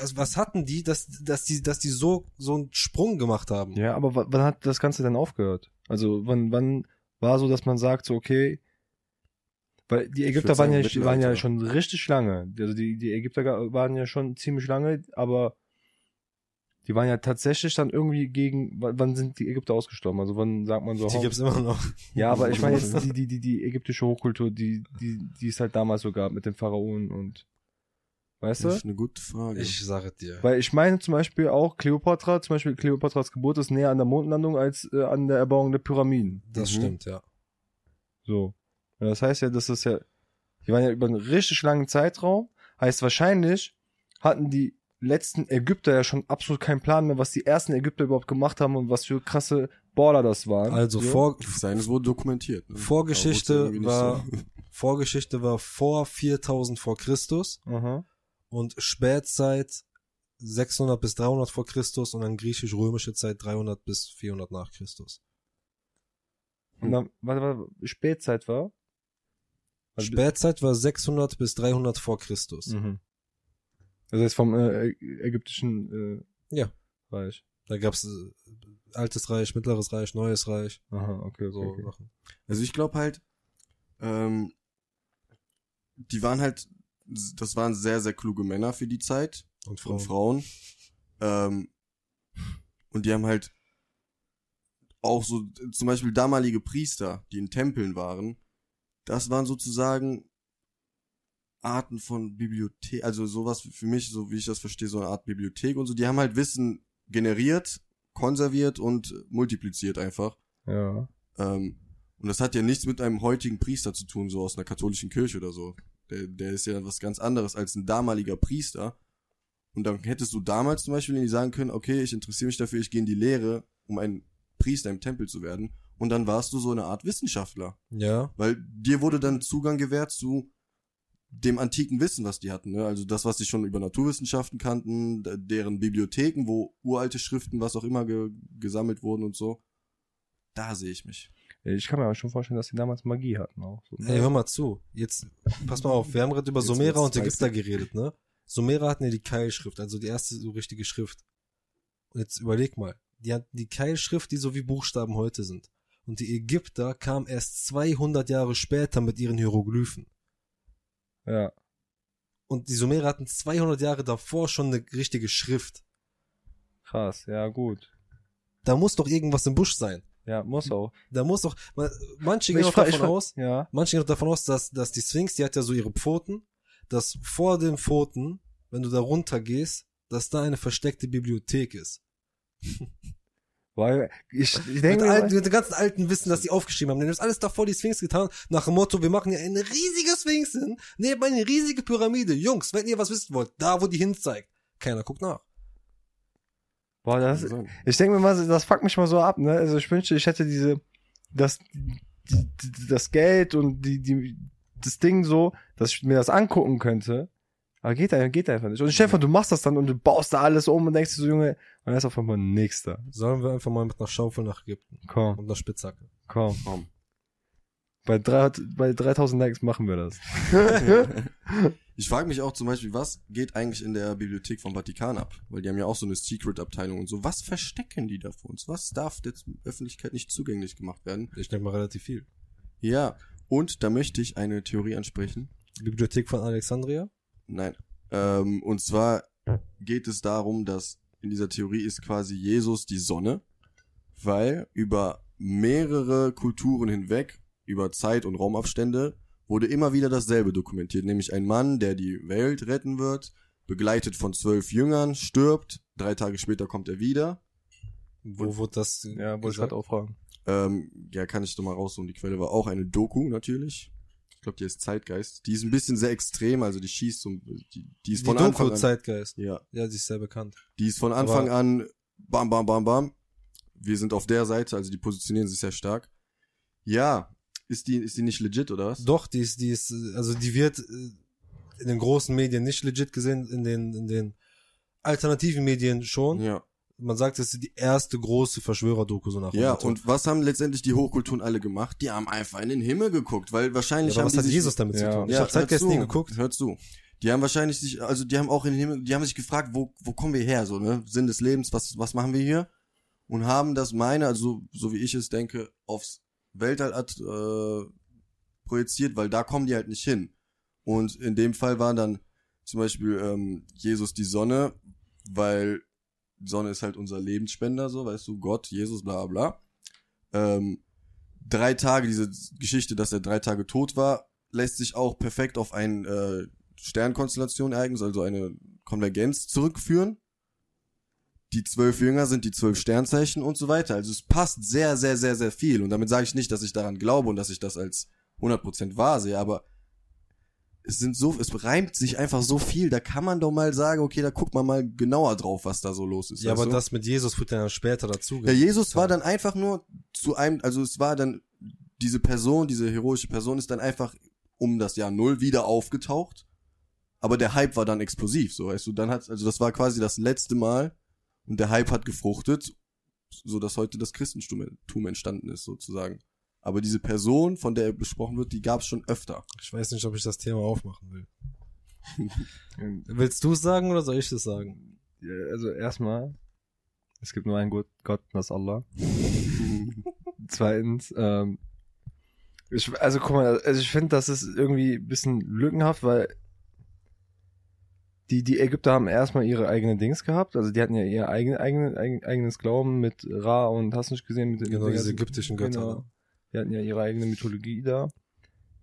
Was, was hatten die, dass, dass die, dass die so, so einen Sprung gemacht haben? Ja, aber wa- wann hat das Ganze denn aufgehört? Also wann, wann war so, dass man sagt, so okay, weil die Ägypter waren ja, sagen, waren ja schon richtig lange. Also die, die Ägypter waren ja schon ziemlich lange, aber die waren ja tatsächlich dann irgendwie gegen, wann wann sind die Ägypter ausgestorben? Also wann sagt man so, Die gibt's immer noch. ja, aber ich meine jetzt die, die, die, die ägyptische Hochkultur, die, die, die es halt damals so gab mit den Pharaonen und, weißt Das du? ist eine gute Frage. Ich sage dir. Weil ich meine zum Beispiel auch Kleopatra, zum Beispiel Kleopatras Geburt ist näher an der Mondlandung als äh, an der Erbauung der Pyramiden. Das Mhm. stimmt, ja. So. Ja, das heißt ja, das ist ja, die waren ja über einen richtig langen Zeitraum. Heißt wahrscheinlich hatten die letzten Ägypter ja schon absolut keinen Plan mehr, was die ersten Ägypter überhaupt gemacht haben und was für krasse Baller das waren. Also so. vor, Seines wurde dokumentiert. Ne? Vorgeschichte war, so- Vorgeschichte war vor 4000 vor Christus Aha. Und Spätzeit 600 bis 300 vor Christus und dann griechisch-römische Zeit 300 bis 400 nach Christus. Und dann, warte, warte, Spätzeit war? Also- Spätzeit war 600 bis 300 vor Christus. Mhm. Also jetzt vom äh, ägyptischen äh, Ja. Reich. Da gab's äh, altes Reich, mittleres Reich, neues Reich, Aha, okay, okay. so okay. Sachen. Also ich glaube halt, ähm, die waren halt, das waren sehr, sehr kluge Männer für die Zeit Und und Frauen. Frauen. Ähm, und die haben halt auch so, zum Beispiel damalige Priester, die in Tempeln waren, das waren sozusagen Arten von Bibliothek, also sowas für mich, so wie ich das verstehe, so eine Art Bibliothek und so. Die haben halt Wissen generiert, konserviert und multipliziert einfach. Ja. Ähm, und das hat ja nichts mit einem heutigen Priester zu tun, so aus einer katholischen Kirche oder so. Der, der ist ja was ganz anderes als ein damaliger Priester. Und dann hättest du damals zum Beispiel nicht sagen können, okay, ich interessiere mich dafür, ich gehe in die Lehre, um ein Priester im Tempel zu werden. Und dann warst du so eine Art Wissenschaftler. Ja, Weil dir wurde dann Zugang gewährt zu dem antiken Wissen, was die hatten. Ne? Also das, was sie schon über Naturwissenschaften kannten, deren Bibliotheken, wo uralte Schriften, was auch immer ge gesammelt wurden und so. Da sehe ich mich. Ich kann mir aber schon vorstellen, dass die damals Magie hatten auch. So, ne? ey, hör mal zu. Jetzt, pass mal auf, wir haben gerade über Jetzt Sumerer und Ägypter geredet, ne? Sumerer hatten ja die Keilschrift, also die erste so richtige Schrift. Und jetzt überleg mal, die hatten die Keilschrift, die so wie Buchstaben heute sind. Und die Ägypter kamen erst 200 Jahre später mit ihren Hieroglyphen. Ja. Und die Sumerer hatten 200 Jahre davor schon eine richtige Schrift. Krass, ja gut. Da muss doch irgendwas im Busch sein. Ja, muss auch. Da muss doch, man- manche gehen Ich fra- davon ich aus, Ja. manche gehen davon aus, dass, dass die Sphinx, die hat ja so ihre Pfoten, dass vor den Pfoten, wenn du da runter gehst, dass da eine versteckte Bibliothek ist. Weil ich, ich Mit, denke, all, mir, mit dem ganzen alten Wissen, das sie aufgeschrieben haben. Die haben das alles davor die Sphinx getan, nach dem Motto, wir machen ja eine riesige Sphinx hin, neben eine riesige Pyramide. Jungs, wenn ihr was wissen wollt, da wo die hin zeigt. Keiner guckt nach. Boah, das, Also, ich denke mir mal, das fuckt mich mal so ab, ne? Also ich wünschte, ich hätte diese, das, das Geld und die, die, das Ding so, dass ich mir das angucken könnte. Aber geht, einfach- geht einfach nicht. Und Stefan, du machst das dann und du baust da alles um und denkst dir so, Junge, und dann ist auf einmal da. Sollen wir einfach mal mit einer Schaufel nach Ägypten Komm, und einer Spitzhacke. komm. komm. Bei, drei, bei 3000 Likes machen wir das. Ich frage mich auch zum Beispiel, was geht eigentlich in der Bibliothek vom Vatikan ab? Weil die haben ja auch so eine Secret-Abteilung und so. Was verstecken die da für uns? Was darf der Öffentlichkeit nicht zugänglich gemacht werden? Ich denke mal relativ viel. Ja, und da möchte ich eine Theorie ansprechen. Bibliothek von Alexandria? Nein. Ähm, und zwar geht es darum, dass in dieser Theorie ist quasi Jesus die Sonne, weil über mehrere Kulturen hinweg, über Zeit- und Raumabstände, wurde immer wieder dasselbe dokumentiert, nämlich ein Mann, der die Welt retten wird, begleitet von zwölf Jüngern, stirbt, drei Tage später kommt er wieder. Wo wurde das? Ja, wollte ich gerade auch fragen. Ähm, ja, kann ich doch mal raussuchen. Die Quelle war auch eine Doku, natürlich. Ich glaube, die ist Zeitgeist. Die ist ein bisschen sehr extrem, also die schießt so, die, die ist Die von Anfang Doku an. Zeitgeist. Ja, Ja, die ist sehr bekannt. Die ist von Anfang Aber- an bam, bam, bam, bam. Wir sind auf der Seite, also die positionieren sich sehr stark. Ja, ist die, ist die nicht legit oder was? Doch, die ist, die ist, äh, also die wird äh, in den großen Medien nicht legit gesehen, in den, in den alternativen Medien schon. Ja. Man sagt, das ist die erste große Verschwörer-Doku so nach Ja, und was haben letztendlich die Hochkulturen alle gemacht? Die haben einfach in den Himmel geguckt, weil wahrscheinlich ja, aber haben was die hat sich, Jesus damit Ja. zu tun? Ich ja, habe zu, nie geguckt. Hör zu. Die haben wahrscheinlich sich, also die haben auch in den Himmel, die haben sich gefragt, wo, wo kommen wir her, so, ne? Sinn des Lebens, was, was machen wir hier? Und haben das meine, also so wie ich es denke, aufs Weltall äh, projiziert, weil da kommen die halt nicht hin. Und in dem Fall war dann zum Beispiel ähm, Jesus die Sonne, weil die Sonne ist halt unser Lebensspender, so, weißt du, Gott, Jesus, bla bla. Ähm, drei Tage, diese Geschichte, dass er drei Tage tot war, lässt sich auch perfekt auf ein äh, Sternkonstellation ereignis, also eine Konvergenz zurückführen. Die zwölf Jünger sind die zwölf Sternzeichen und so weiter. Also es passt sehr, sehr, sehr, sehr viel. Und damit sage ich nicht, dass ich daran glaube und dass ich das als 100% wahr sehe, aber es sind so, es reimt sich einfach so viel, da kann man doch mal sagen, okay, da guckt man mal genauer drauf, was da so los ist. Ja, aber du? das mit Jesus wird dann später dazu. Ja, Jesus war dann einfach nur zu einem, also es war dann, diese Person, diese heroische Person ist dann einfach um das Jahr Null wieder aufgetaucht. Aber der Hype war dann explosiv, so weißt du. Dann hat, also das war quasi das letzte Mal und der Hype hat gefruchtet, so dass heute das Christentum entstanden ist, sozusagen. Aber diese Person, von der besprochen wird, die gab es schon öfter. Ich weiß nicht, ob ich das Thema aufmachen will. Willst du es sagen oder soll ich es sagen? Ja, Also erstmal, es gibt nur einen Gott, das ist Allah. Zweitens, ähm, ich, also guck mal, also ich finde, das ist irgendwie ein bisschen lückenhaft, weil die, die Ägypter haben erstmal ihre eigenen Dings gehabt, also die hatten ja ihr eigene, eigene, eigen, eigenes Glauben mit Ra und hast nicht gesehen mit den Genau, diese ägyptischen Götter, Genau. ne? Die hatten ja ihre eigene Mythologie da.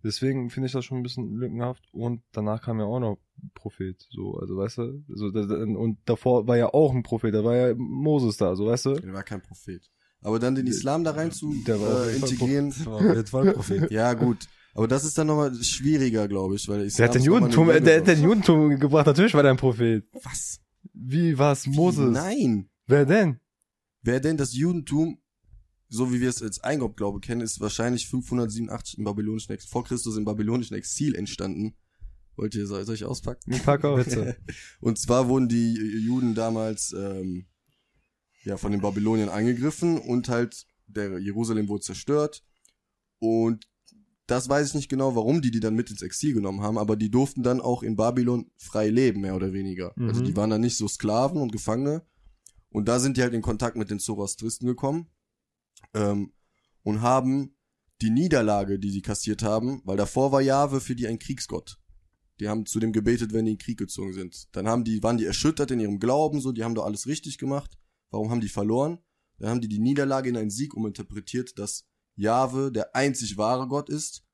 Deswegen finde ich das schon ein bisschen lückenhaft und danach kam ja auch noch ein Prophet, so, also weißt du, also, und davor war ja auch ein Prophet, da war ja Moses da, so weißt du. Der war kein Prophet. Aber dann den Islam da rein zu Der äh, integrieren, Das war ein Prophet. ja gut. Aber das ist dann nochmal schwieriger, glaube ich, weil der Der hat den Judentum, äh, der hat Bibel- den Judentum gebracht, natürlich war der ein Prophet. Was? Wie war's Moses? Nein. Wer denn? Wer denn das Judentum, so wie wir es als Eingaubglaube kennen, ist wahrscheinlich 587 im babylonischen Exil, vor Christus im babylonischen Exil entstanden. Wollt ihr, soll soll ich auspacken? Pack aus. Bitte. Und zwar wurden die Juden damals ähm, ja von den Babyloniern angegriffen und halt der Jerusalem wurde zerstört und das weiß ich nicht genau, warum die die dann mit ins Exil genommen haben, aber die durften dann auch in Babylon frei leben, mehr oder weniger. Mhm. Also die waren dann nicht so Sklaven und Gefangene und da sind die halt in Kontakt mit den Zoroastristen gekommen ähm, und haben die Niederlage, die sie kassiert haben, weil davor war Jahwe für die ein Kriegsgott. Die haben zu dem gebetet, wenn die in den Krieg gezogen sind. Dann haben die, waren die erschüttert in ihrem Glauben, so, die haben doch alles richtig gemacht. Warum haben die verloren? Dann haben die die Niederlage in einen Sieg uminterpretiert, dass Jahwe der einzig wahre Gott ist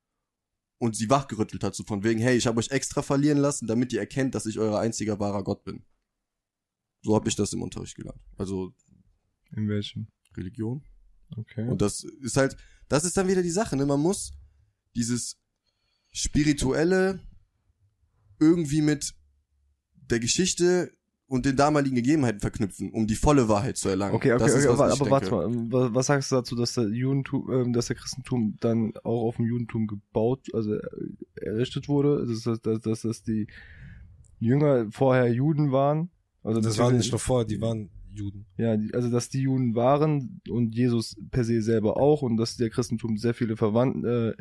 und sie wachgerüttelt hat, so von wegen, hey, ich habe euch extra verlieren lassen, damit ihr erkennt, dass ich euer einziger wahrer Gott bin. So habe ich das im Unterricht gelernt. Also In welchem? Religion. Okay. Und das ist halt, das ist dann wieder die Sache, ne? Man muss dieses spirituelle irgendwie mit der Geschichte und den damaligen Gegebenheiten verknüpfen, um die volle Wahrheit zu erlangen. Okay, okay, Das okay ist, was aber, aber warte mal, wa- was sagst du dazu, dass der Judentum, ähm, dass der Christentum dann auch auf dem Judentum gebaut, also äh, errichtet wurde, dass, dass, dass, dass, dass die Jünger vorher Juden waren? Also Das waren nicht nur vorher, die waren Juden. Ja, die, also dass die Juden waren und Jesus per se selber auch und dass der Christentum sehr viele Verwandten, äh,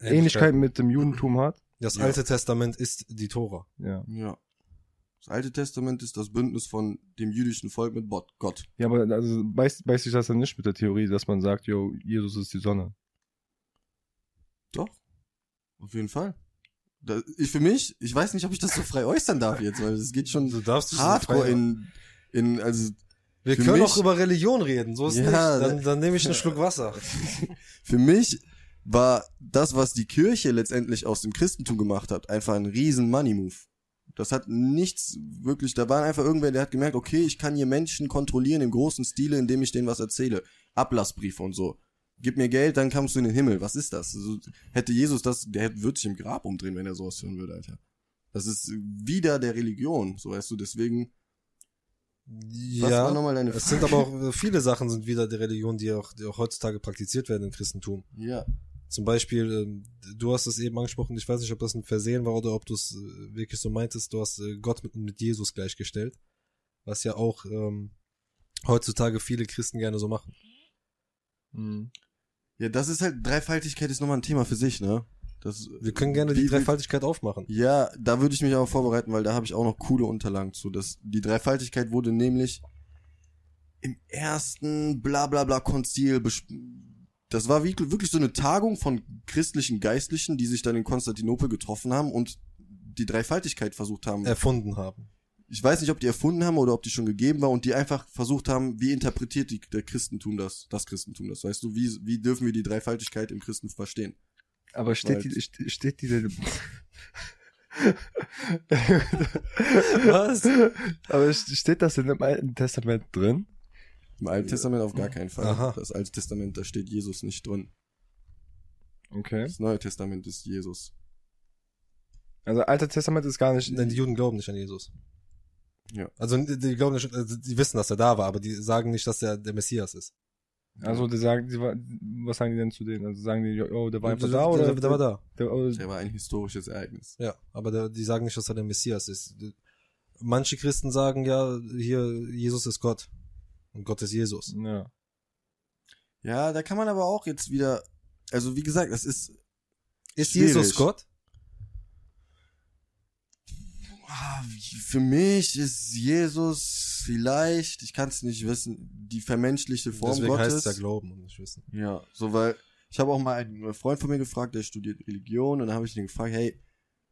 Ähnlichkeiten mit dem Judentum hat. Das Ja. Alte Testament ist die Tora. Ja. Ja. Das Alte Testament ist das Bündnis von dem jüdischen Volk mit Gott. Ja, aber also beißt, beißt sich das dann nicht mit der Theorie, dass man sagt, yo, Jesus ist die Sonne. Doch. Auf jeden Fall. Da, ich für mich, ich weiß nicht, ob ich das so frei äußern darf jetzt, weil es geht schon Du darfst hardcore frei- in, in, also Wir können mich- auch über Religion reden, so ist Ja, nicht. da- Dann, dann nehme ich einen Schluck Wasser. für mich war das, was die Kirche letztendlich aus dem Christentum gemacht hat, einfach ein riesen Money-Move. Das hat nichts wirklich, da war einfach irgendwer, der hat gemerkt, okay, ich kann hier Menschen kontrollieren im großen Stile, indem ich denen was erzähle. Ablassbriefe und so. Gib mir Geld, dann kommst du in den Himmel. Was ist das? Also, hätte Jesus das, der würde sich im Grab umdrehen, wenn er sowas hören würde, Alter. Das ist wieder der Religion, so weißt du, deswegen, was war Ja, nochmal deine es sind aber auch viele Sachen sind wieder der Religion, die auch, die auch heutzutage praktiziert werden im Christentum. Ja. Zum Beispiel, ähm, du hast es eben angesprochen, ich weiß nicht, ob das ein Versehen war oder ob du es äh, wirklich so meintest, du hast äh, Gott mit, mit Jesus gleichgestellt. Was ja auch ähm, heutzutage viele Christen gerne so machen. Ja, das ist halt, Dreifaltigkeit ist nochmal ein Thema für sich, ne? Das, Wir können gerne die wie- Dreifaltigkeit aufmachen. Ja, da würde ich mich aber vorbereiten, weil da habe ich auch noch coole Unterlagen zu. Das, die Dreifaltigkeit wurde nämlich im ersten Blablabla Konzil besp- das war wie, wirklich so eine Tagung von christlichen Geistlichen, die sich dann in Konstantinopel getroffen haben und die Dreifaltigkeit versucht haben. Erfunden haben. ich weiß nicht, ob die erfunden haben oder ob die schon gegeben war und die einfach versucht haben, wie interpretiert die, der Christentum das, das Christentum das, weißt du, wie, wie dürfen wir die Dreifaltigkeit im Christentum verstehen? Aber steht Weil- die, st- steht die denn, Was? aber st- steht das denn im Alten Testament drin? Im Alten Testament auf gar keinen Fall. Aha. Das Alte Testament, da steht Jesus nicht drin. Okay. Das Neue Testament ist Jesus. Also Alter Testament ist gar nicht, Denn die Juden glauben nicht an Jesus. Ja. Also die glauben nicht, also die wissen, dass er da war, aber die sagen nicht, dass er der Messias ist. also die sagen, die, was sagen die denn zu denen? Also sagen die, oh, der war einfach der, da oder? Der, der war da. Der, oder Der war ein historisches Ereignis. Ja, aber der, die sagen nicht, dass er der Messias ist. Manche Christen sagen ja, hier, Jesus ist Gott. Und Gott ist Jesus. ja. Ja, da kann man aber auch jetzt wieder, also wie gesagt, das ist, Ist Schwierig. Jesus Gott? ah, für mich ist Jesus vielleicht, ich kann es nicht wissen, die vermenschliche Form Deswegen Gottes. heißt es ja Glauben und nicht Wissen. Ja, so weil ich habe auch mal einen Freund von mir gefragt, der studiert Religion und dann habe ich ihn gefragt, hey,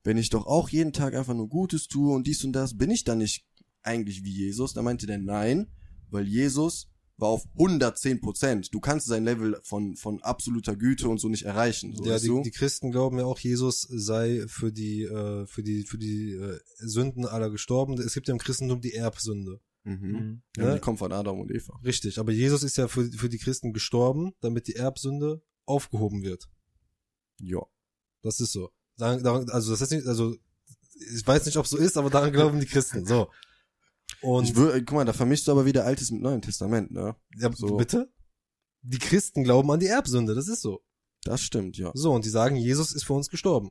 wenn ich doch auch jeden Tag einfach nur Gutes tue und dies und das, bin ich dann nicht eigentlich wie Jesus? Da meinte der nein, weil Jesus war auf 110 Prozent. Du kannst sein Level von von absoluter Güte und so nicht erreichen. So, ja, die, du? die Christen glauben ja auch, Jesus sei für die, äh, für die, für die äh, Sünden aller gestorben. Es gibt ja im Christentum die Erbsünde. mhm. Ja. Ja, die kommt von Adam und Eva. Richtig, aber Jesus ist ja für, für die Christen gestorben, damit die Erbsünde aufgehoben wird. Ja. Das ist so. Daran, daran, also das ist nicht, also ich weiß nicht, ob es so ist, aber daran glauben die Christen. So. Und Ich würde, guck mal, da vermischst du aber wieder Altes mit Neuem Testament, ne? ja, so. bitte? Die Christen glauben an die Erbsünde, das ist so. Das stimmt, ja. So, und die sagen, Jesus ist für uns gestorben.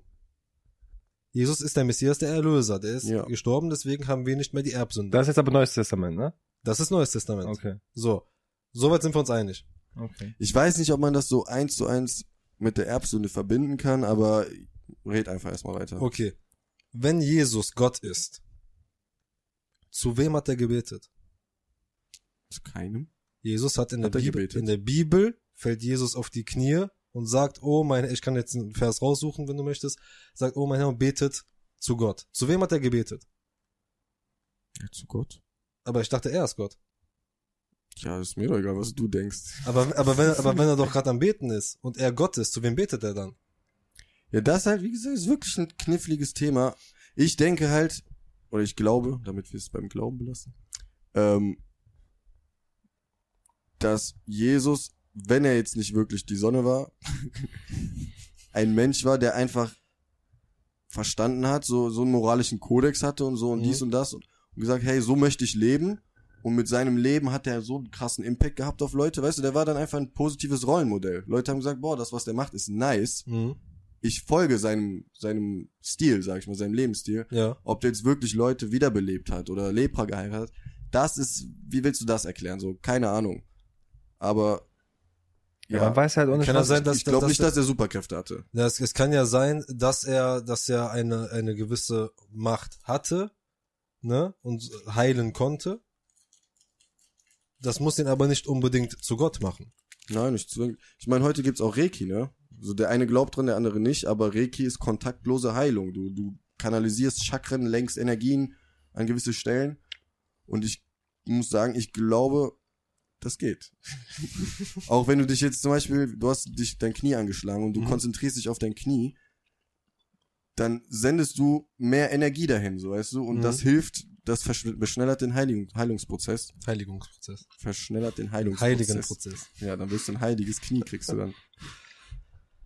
Jesus ist der Messias, der Erlöser. Der ist Ja. gestorben, deswegen haben wir nicht mehr die Erbsünde. Das ist jetzt aber Neues Testament, ne? Das ist Neues Testament. Okay. So. Soweit sind wir uns einig. Okay. Ich weiß nicht, ob man das so eins zu eins mit der Erbsünde verbinden kann, aber red einfach erstmal weiter. Okay. Wenn Jesus Gott ist, zu wem hat er gebetet? Zu keinem? Jesus hat in, Hat der, er Bibel, in der Bibel fällt Jesus auf die Knie und sagt, oh mein, ich kann jetzt einen Vers raussuchen, wenn du möchtest, sagt, oh mein Herr, und betet zu Gott. Zu wem hat er gebetet? Ja, zu Gott. Aber ich dachte, er ist Gott. Ja, ist mir doch egal, was du denkst. Aber, aber, wenn, aber wenn er doch gerade am Beten ist und er Gott ist, zu wem betet er dann? Ja, das halt, wie gesagt, ist wirklich ein kniffliges Thema. Ich denke halt, oder ich glaube, damit wir es beim Glauben belassen, ähm, dass Jesus, wenn er jetzt nicht wirklich die Sonne war, ein Mensch war, der einfach verstanden hat, so, so einen moralischen Kodex hatte und so und Mhm. dies und das und, und gesagt, hey, so möchte ich leben. Und mit seinem Leben hat er so einen krassen Impact gehabt auf Leute. Weißt du, der war dann einfach ein positives Rollenmodell. Leute haben gesagt, boah, das, was der macht, ist nice. Mhm. Ich folge seinem, seinem Stil, sag ich mal, seinem Lebensstil. Ja. Ob der jetzt wirklich Leute wiederbelebt hat oder Lepra geheiratet hat, das ist, wie willst du das erklären? So, keine Ahnung. Aber, Ja, ja, man weiß halt auch nicht, Kann das was sein, dass- ich glaube nicht, dass er Superkräfte hatte. Ja, es, es kann ja sein, dass er, dass er eine, eine gewisse Macht hatte, ne, und heilen konnte. Das muss ihn aber nicht unbedingt zu Gott machen. Nein, nicht zwingend. Ich meine, heute gibt's auch Reiki, ne? So der eine glaubt dran, der andere nicht, aber Reiki ist kontaktlose Heilung. Du, du kanalisierst Chakren, lenkst Energien an gewisse Stellen. Und ich muss sagen, ich glaube, das geht. auch wenn du dich jetzt zum Beispiel, du hast dich dein Knie angeschlagen und du Mhm. konzentrierst dich auf dein Knie, dann sendest du mehr Energie dahin, so weißt du, und Mhm. das hilft, das beschnellert den Heiligung, Heilungsprozess, Heiligungsprozess. verschnellert den Heilungsprozess. Heiligen Prozess. Ja, dann wirst du ein heiliges Knie, kriegst du dann.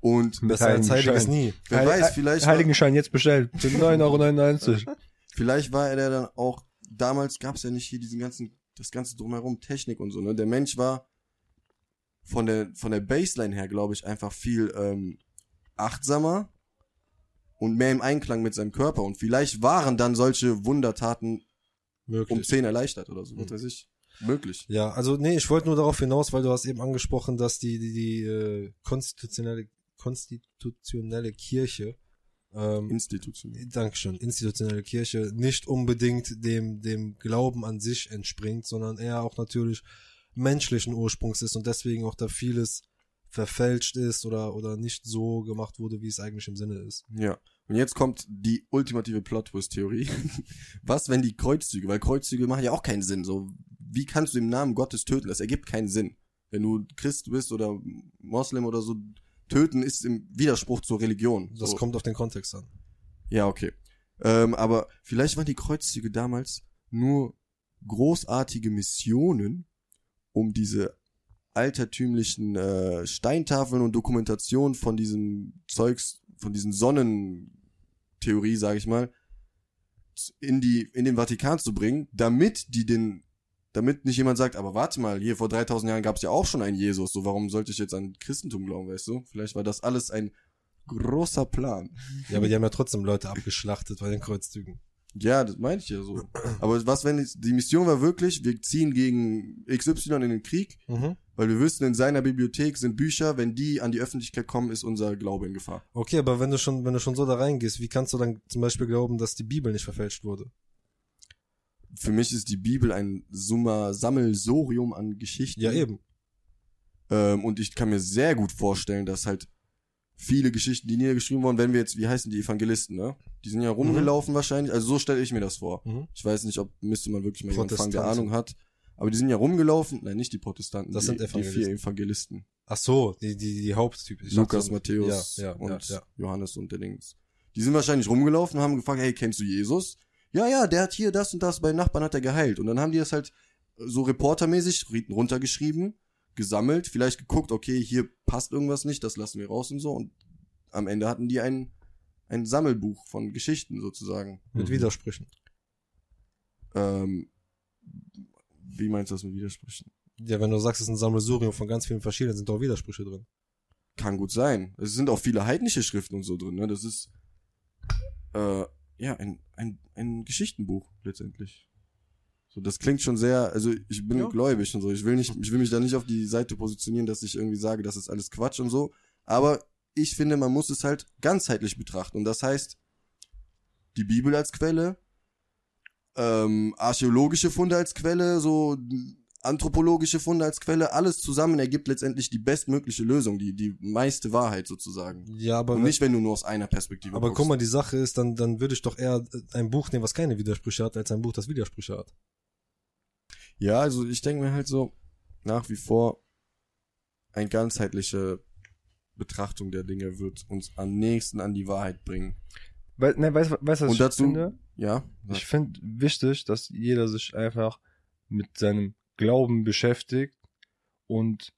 Und Besser als heiliges nie. wer Heil- weiß, vielleicht Heiligenschein jetzt bestellt. Für 9,99 Euro. vielleicht war er dann auch, damals gab's ja nicht hier diesen ganzen, das ganze drumherum, Technik und so, ne? Der Mensch war von der, von der Baseline her, glaube ich, einfach viel ähm, achtsamer und mehr im Einklang mit seinem Körper. Und vielleicht waren dann solche Wundertaten um Möglich. 10 erleichtert oder so, was Mhm. weiß ich. Möglich. Ja, also nee, ich wollte nur darauf hinaus, weil du hast eben angesprochen, dass die die, die äh, konstitutionelle konstitutionelle Kirche ähm, Institution. Dankeschön, institutionelle Kirche nicht unbedingt dem dem Glauben an sich entspringt, sondern eher auch natürlich menschlichen Ursprungs ist und deswegen auch da vieles verfälscht ist oder oder nicht so gemacht wurde, wie es eigentlich im Sinne ist. Ja. Und jetzt kommt die ultimative Plot-Twist-Theorie. Was, wenn die Kreuzzüge, weil Kreuzzüge machen ja auch keinen Sinn. So, wie kannst du im Namen Gottes töten? Das ergibt keinen Sinn. Wenn du Christ bist oder Moslem oder so, töten ist im Widerspruch zur Religion. Das so. kommt auf den Kontext an. Ja, okay. Ähm, aber vielleicht waren die Kreuzzüge damals nur großartige Missionen, um diese altertümlichen äh, Steintafeln und Dokumentationen von diesem Zeugs, von diesen Sonnentheorie, sage ich mal, in die in den Vatikan zu bringen, damit die den damit nicht jemand sagt, aber warte mal, hier vor 3000 Jahren gab es ja auch schon einen Jesus, so warum sollte ich jetzt an Christentum glauben, weißt du? Vielleicht war das alles ein großer Plan. Ja, aber die haben ja trotzdem Leute abgeschlachtet bei den Kreuzzügen. Ja, das meine ich ja so. Aber was, wenn es- die Mission war wirklich, wir ziehen gegen XY in den Krieg, Mhm. weil wir wissen, in seiner Bibliothek sind Bücher, wenn die an die Öffentlichkeit kommen, ist unser Glaube in Gefahr. Okay, aber wenn du schon, wenn du schon so da reingehst, wie kannst du dann zum Beispiel glauben, dass die Bibel nicht verfälscht wurde? Für mich ist die Bibel ein Summa Sammelsorium an Geschichten. Ja, eben. Ähm, und ich kann mir sehr gut vorstellen, dass halt viele Geschichten, die niedergeschrieben wurden, wenn wir jetzt, wie heißen die Evangelisten, ne? Die sind ja rumgelaufen wahrscheinlich, also so stelle ich mir das vor. Mhm. Ich weiß nicht, ob müsste man wirklich mal jemanden fragen, der. Ahnung hat. Aber die sind ja rumgelaufen, nein, nicht die Protestanten, Das die, sind die Evangelisten. vier Evangelisten. Ach so, die, die, die Haupttypen. Lukas, dachte, Matthäus ja, ja, und ja. Johannes und der Dings. Die sind wahrscheinlich rumgelaufen und haben gefragt, hey, kennst du Jesus? Ja, ja, der hat hier das und das, bei Nachbarn hat er geheilt. Und dann haben die das halt so reportermäßig runtergeschrieben, gesammelt, vielleicht geguckt, okay, hier passt irgendwas nicht, das lassen wir raus und so. Und am Ende hatten die ein, ein Sammelbuch von Geschichten sozusagen. Mit Mhm. Widersprüchen. Ähm, wie meinst du das mit Widersprüchen? Ja, wenn du sagst, es ist ein Sammelsurium von ganz vielen verschiedenen, sind doch Widersprüche drin. Kann gut sein. Es sind auch viele heidnische Schriften und so drin, ne? Das ist äh, ja ein, ein, ein Geschichtenbuch letztendlich. So, das klingt schon sehr, also ich bin Ja. gläubig und so. Ich will nicht, ich will mich da nicht auf die Seite positionieren, dass ich irgendwie sage, das ist alles Quatsch und so. Aber ich finde, man muss es halt ganzheitlich betrachten. Und das heißt, die Bibel als Quelle, ähm, archäologische Funde als Quelle, so anthropologische Funde als Quelle, alles zusammen ergibt letztendlich die bestmögliche Lösung, die, die meiste Wahrheit sozusagen. Ja, aber, Und nicht, wenn du nur aus einer Perspektive aber guckst. guck mal, die Sache ist, dann, dann würde ich doch eher ein Buch nehmen, was keine Widersprüche hat, als ein Buch, das Widersprüche hat. Ja, also ich denke mir halt so, nach wie vor, eine ganzheitliche Betrachtung der Dinge wird uns am nächsten an die Wahrheit bringen. Weil, ne, weißt du, weißt, was ich dazu- finde? Ja? Ich finde wichtig, dass jeder sich einfach mit seinem Glauben beschäftigt und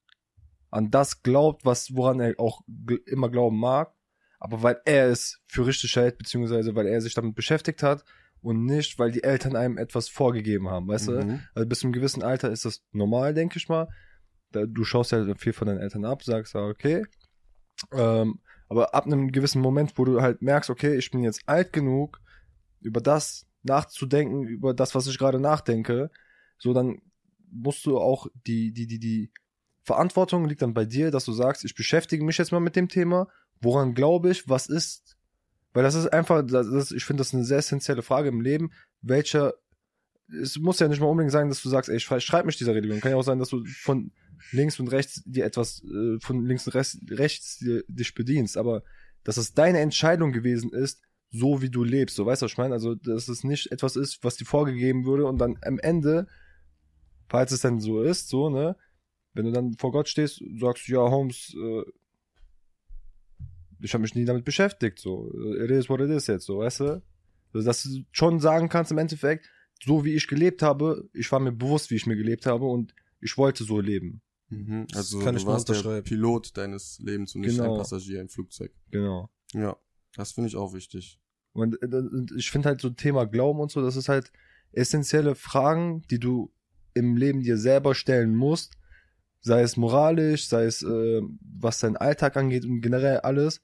an das glaubt, was woran er auch immer glauben mag, aber weil er es für richtig hält, beziehungsweise weil er sich damit beschäftigt hat und nicht, weil die Eltern einem etwas vorgegeben haben, weißt du? Mhm. Also bis zu einem gewissen Alter ist das normal, denke ich mal. Du schaust ja viel von deinen Eltern ab, sagst ja, okay. Ähm, aber ab einem gewissen Moment, wo du halt merkst, okay, ich bin jetzt alt genug, über das nachzudenken, über das, was ich gerade nachdenke, so dann musst du auch die, die, die, die Verantwortung liegt dann bei dir, dass du sagst, ich beschäftige mich jetzt mal mit dem Thema, woran glaube ich, was ist, weil das ist einfach, das ist, ich finde das eine sehr essentielle Frage im Leben, welcher, es muss ja nicht mal unbedingt sein, dass du sagst, ey, ich schreib mich dieser Religion, kann ja auch sein, dass du von links und rechts dir etwas, äh, von links und rechts, rechts dir, dich bedienst, aber dass es deine Entscheidung gewesen ist, so wie du lebst, so weißt du, was ich meine? Also, dass es nicht etwas ist, was dir vorgegeben würde und dann am Ende, falls es dann so ist, so, ne, wenn du dann vor Gott stehst, sagst du, ja, Holmes, äh, ich habe mich nie damit beschäftigt, so, it is what it is jetzt, so, weißt du? Also, dass du schon sagen kannst im Endeffekt, so wie ich gelebt habe, ich war mir bewusst, wie ich mir gelebt habe und ich wollte so leben. Mhm. Das Also kann du ich warst der. Pilot deines Lebens und nicht Genau. ein Passagier im Flugzeug. Genau. Ja, das finde ich auch wichtig. Und, äh, und ich finde halt so Thema Glauben und so, das ist halt essentielle Fragen, die du im Leben dir selber stellen musst, sei es moralisch, sei es äh, was dein Alltag angeht und generell alles.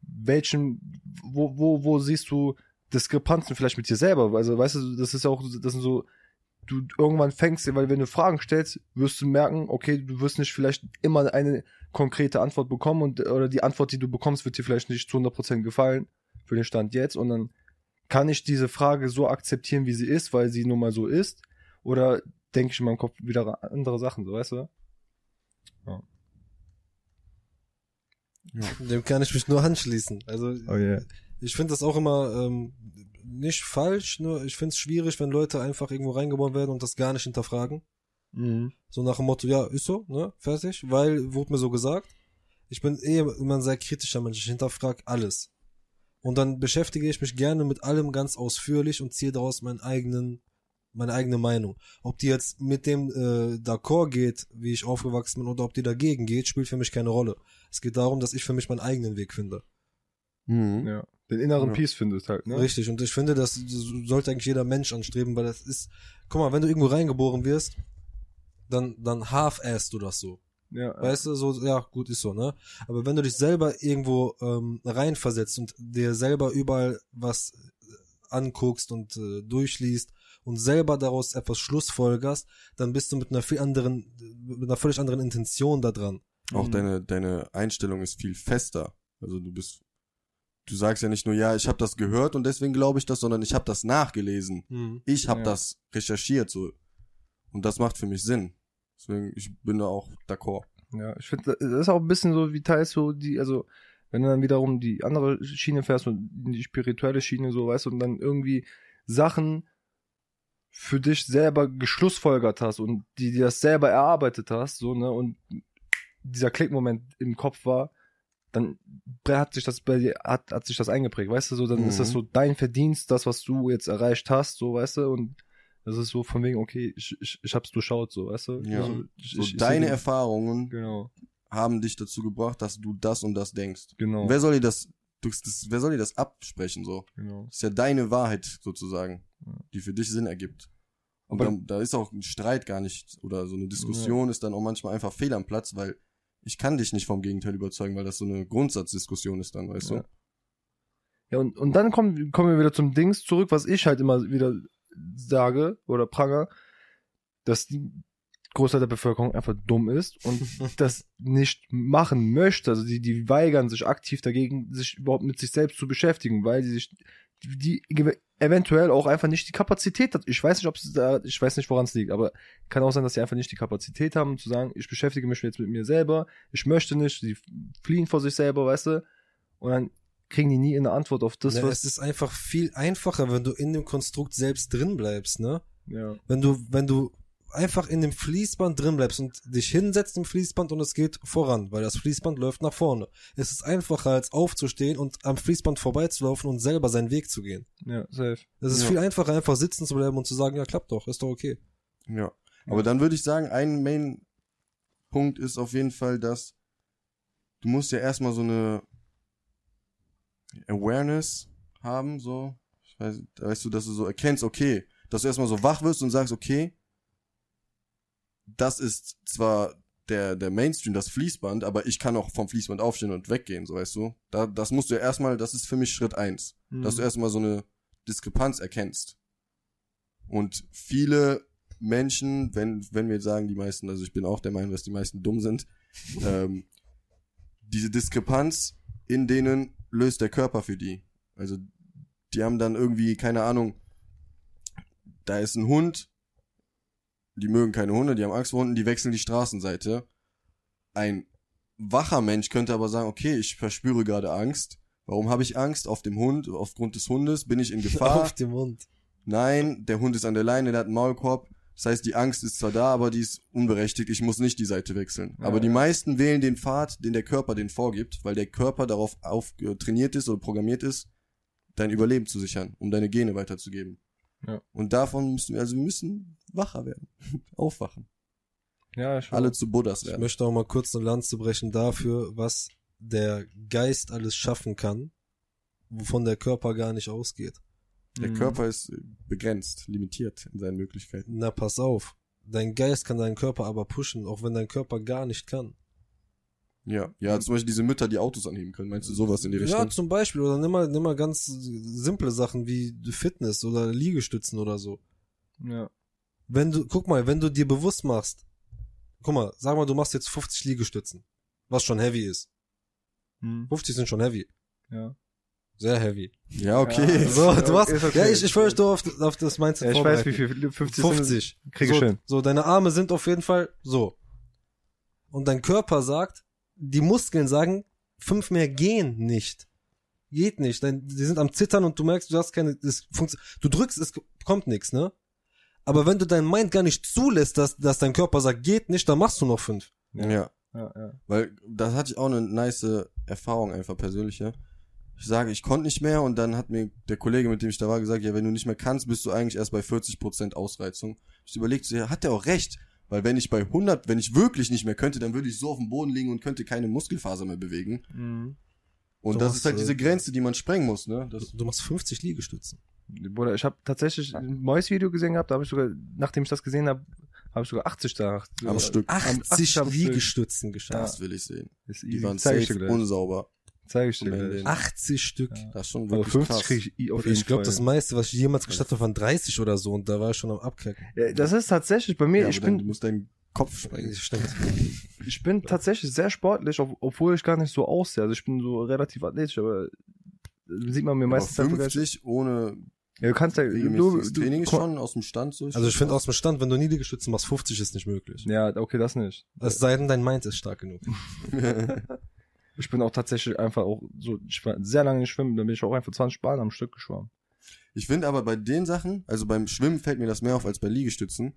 Welchen, wo, wo, wo siehst du Diskrepanzen vielleicht mit dir selber? Also, weißt du, das ist ja auch, das sind so, du irgendwann fängst, weil wenn du Fragen stellst, wirst du merken, okay, du wirst nicht vielleicht immer eine konkrete Antwort bekommen und oder die Antwort, die du bekommst, wird dir vielleicht nicht zu 100% gefallen für den Stand jetzt und dann kann ich diese Frage so akzeptieren, wie sie ist, weil sie nun mal so ist oder denke ich in meinem Kopf wieder an andere Sachen, so weißt du? Dem kann ich mich nur anschließen. Also Oh yeah. ich finde das auch immer ähm, nicht falsch, nur ich finde es schwierig, wenn Leute einfach irgendwo reingeboren werden und das gar nicht hinterfragen. Mhm. So nach dem Motto, ja, ist so, ne, fertig, weil, wurde mir so gesagt. Ich bin eh immer ein sehr kritischer Mensch, ich hinterfrage alles. Und dann beschäftige ich mich gerne mit allem ganz ausführlich und ziehe daraus meinen eigenen, meine eigene Meinung. Ob die jetzt mit dem äh, d'accord geht, wie ich aufgewachsen bin, oder ob die dagegen geht, spielt für mich keine Rolle. Es geht darum, dass ich für mich meinen eigenen Weg finde. Mhm. Ja. Den inneren Ja. Peace findest halt, ne? Richtig, und ich finde, das sollte eigentlich jeder Mensch anstreben, weil das ist, guck mal, wenn du irgendwo reingeboren wirst, dann, dann half-assst du das so. Ja. Weißt du, so, ja, gut, ist so, ne? Aber wenn du dich selber irgendwo ähm, reinversetzt und dir selber überall was äh, anguckst und äh, durchliest und selber daraus etwas schlussfolgerst, dann bist du mit einer viel anderen, mit einer völlig anderen Intention da dran. Auch Mhm. deine, deine Einstellung ist viel fester. Also du bist, du sagst ja nicht nur, ja, ich habe das gehört und deswegen glaube ich das, sondern ich habe das nachgelesen. Ich habe Ja. das recherchiert so. Und das macht für mich Sinn. Deswegen, ich bin da auch d'accord. Ja, ich finde, das ist auch ein bisschen so wie teils so die, also wenn du dann wiederum die andere Schiene fährst und die spirituelle Schiene so, weißt du, und dann irgendwie Sachen für dich selber geschlussfolgert hast und die dir das selber erarbeitet hast, so, ne, und dieser Klickmoment im Kopf war, dann hat sich das bei dir, hat, hat sich das eingeprägt, weißt du, so, dann ist das Mhm. so dein Verdienst, das, was du jetzt erreicht hast, so, weißt du, und das ist so von wegen, okay, ich, ich, ich hab's durchschaut, so, weißt du? Ja. Also, ich, So ich, deine Erfahrungen Genau, haben dich dazu gebracht, dass du das und das denkst. genau. Und wer soll dir das, du, das, wer soll dir das absprechen so? Genau. Das ist ja deine Wahrheit sozusagen. Die für dich Sinn ergibt. Und Aber- dann, da ist auch ein Streit gar nicht oder so eine Diskussion ist dann auch manchmal einfach fehl am Platz, weil ich kann dich nicht vom Gegenteil überzeugen, weil das so eine Grundsatzdiskussion ist dann, weißt Ja. du? Ja, und, und dann kommen, kommen wir wieder zum Dings zurück, was ich halt immer wieder sage oder pranger, dass die Großteil der Bevölkerung einfach dumm ist und das nicht machen möchte. Also die, die weigern sich aktiv dagegen, sich überhaupt mit sich selbst zu beschäftigen, weil die sich, die, die eventuell auch einfach nicht die Kapazität hat. Ich weiß nicht, ob da, ich weiß nicht, woran es liegt, aber kann auch sein, dass sie einfach nicht die Kapazität haben, zu sagen, ich beschäftige mich jetzt mit mir selber, ich möchte nicht, sie fliehen vor sich selber, weißt du, und dann kriegen die nie eine Antwort auf das, Ne, was, es ist einfach viel einfacher, wenn du in dem Konstrukt selbst drin bleibst, ne? ja, Wenn du, wenn du einfach in dem Fließband drin bleibst und dich hinsetzt im Fließband und es geht voran, weil das Fließband läuft nach vorne. Es ist einfacher als aufzustehen und am Fließband vorbeizulaufen und selber seinen Weg zu gehen. ja, safe. Es ist Ja. viel einfacher, einfach sitzen zu bleiben und zu sagen, ja, klappt doch, ist doch okay. Ja. Aber dann würde ich sagen, ein Main-Punkt ist auf jeden Fall, dass du musst ja erstmal so eine Awareness haben, so. Ich weiß, weißt du, dass du so erkennst, okay, dass du erstmal so wach wirst und sagst, okay, das ist zwar der, der Mainstream, das Fließband, aber ich kann auch vom Fließband aufstehen und weggehen, so weißt du. Da, das musst du ja erstmal, das ist für mich Schritt eins, dass du erstmal so eine Diskrepanz erkennst. Und viele Menschen, wenn, wenn wir jetzt sagen, die meisten, also ich bin auch der Meinung, dass die meisten dumm sind, ähm, diese Diskrepanz in denen löst der Körper für die. Also die haben dann irgendwie, keine Ahnung, da ist ein Hund, die mögen keine Hunde, die haben Angst vor Hunden, die wechseln die Straßenseite. Ein wacher Mensch könnte aber sagen, okay, ich verspüre gerade Angst. Warum habe ich Angst? Auf dem Hund, aufgrund des Hundes bin ich in Gefahr. Auf dem Mund. Nein, der Hund ist an der Leine, der hat einen Maulkorb. Das heißt, die Angst ist zwar da, aber die ist unberechtigt. Ich muss nicht die Seite wechseln. Ja, aber die meisten wählen den Pfad, den der Körper den vorgibt, weil der Körper darauf auf, äh, trainiert ist oder programmiert ist, dein Überleben zu sichern, um deine Gene weiterzugeben. Ja. Und davon müssen wir, also wir müssen wacher werden. Aufwachen. Ja, ich Alle zu Buddhas Ich werden. möchte auch mal kurz eine Lanze brechen dafür, was der Geist alles schaffen kann, wovon der Körper gar nicht ausgeht. Der Mhm. Körper ist begrenzt, limitiert in seinen Möglichkeiten. Na, pass auf. Dein Geist kann deinen Körper aber pushen, auch wenn dein Körper gar nicht kann. Ja, ja, zum Beispiel diese Mütter, die Autos anheben können. Meinst du sowas in die Richtung? Ja, zum Beispiel. Oder nimm mal, nimm mal ganz simple Sachen wie Fitness oder Liegestützen oder so. Ja. Wenn du, guck mal, wenn du dir bewusst machst, guck mal, sag mal, du machst jetzt 50 Liegestützen, was schon heavy ist. Hm. 50 sind schon heavy. Ja. Sehr heavy. Ja, okay. Ja, So, du hast, ist okay. ja, ich, ich euch nur auf, auf das Mindset ja ich weiß, wie viel. 50. 50. Krieg ich so, hin. So, deine Arme sind auf jeden Fall so. Und dein Körper sagt, die Muskeln sagen, fünf mehr gehen nicht. Geht nicht. Dein, die sind am Zittern und du merkst, du hast keine, das funktio- du drückst, es kommt nichts, ne? Aber wenn du dein Mind gar nicht zulässt, dass, dass dein Körper sagt, geht nicht, dann machst du noch fünf. Ja. Ja, ja. Weil das hatte ich auch eine nice Erfahrung einfach persönliche. Ich sage, ich konnte nicht mehr und dann hat mir der Kollege, mit dem ich da war, gesagt, ja, wenn du nicht mehr kannst, bist du eigentlich erst bei 40% Ausreizung. Ich überlegt, so, ja, hat der auch recht. Weil wenn ich bei 100, wenn ich wirklich nicht mehr könnte, dann würde ich so auf dem Boden liegen und könnte keine Muskelfaser mehr bewegen. Mhm. Und Du das machst, ist halt diese Grenze, die man sprengen muss, ne? Du, Das, du machst 50 Liegestützen. Bruder, ich habe tatsächlich ein neues Video gesehen gehabt, da habe ich sogar, nachdem ich das gesehen habe, habe ich sogar 80 da. Am Stück. 80 am Stück. Liegestützen geschafft. das will ich sehen. Ist Die waren Zeig ich dir safe unsauber. Zeig ich dir Am Ende. gleich. 80 Stück. Das ist schon Aber wirklich 50 krass. kriege ich auf jeden ich glaube, das meiste, was ich jemals geschafft habe, waren 30 oder so und da war ich schon am Abkacken. ja, das ist tatsächlich bei mir, Ja, ich aber dann, du bin, musst deinen Kopf sprengen. Ich bin tatsächlich sehr sportlich, ob, obwohl ich gar nicht so aussehe. Also ich bin so relativ athletisch, aber sieht man mir Aber meistens einfach gar nicht. 50 ohne Ja, du kannst ja, du, du, Training schon aus dem Stand so. Also ich finde aus dem Stand, wenn du nie Liegestützen machst, 50 ist nicht möglich. Ja, okay, das nicht. Es sei denn, dein Mind ist stark genug. Ich bin auch tatsächlich einfach auch so, ich war sehr lange nicht schwimmen, dann bin ich auch einfach 20 Bahnen am Stück geschwommen. Ich finde aber bei den Sachen, also beim Schwimmen fällt mir das mehr auf als bei Liegestützen.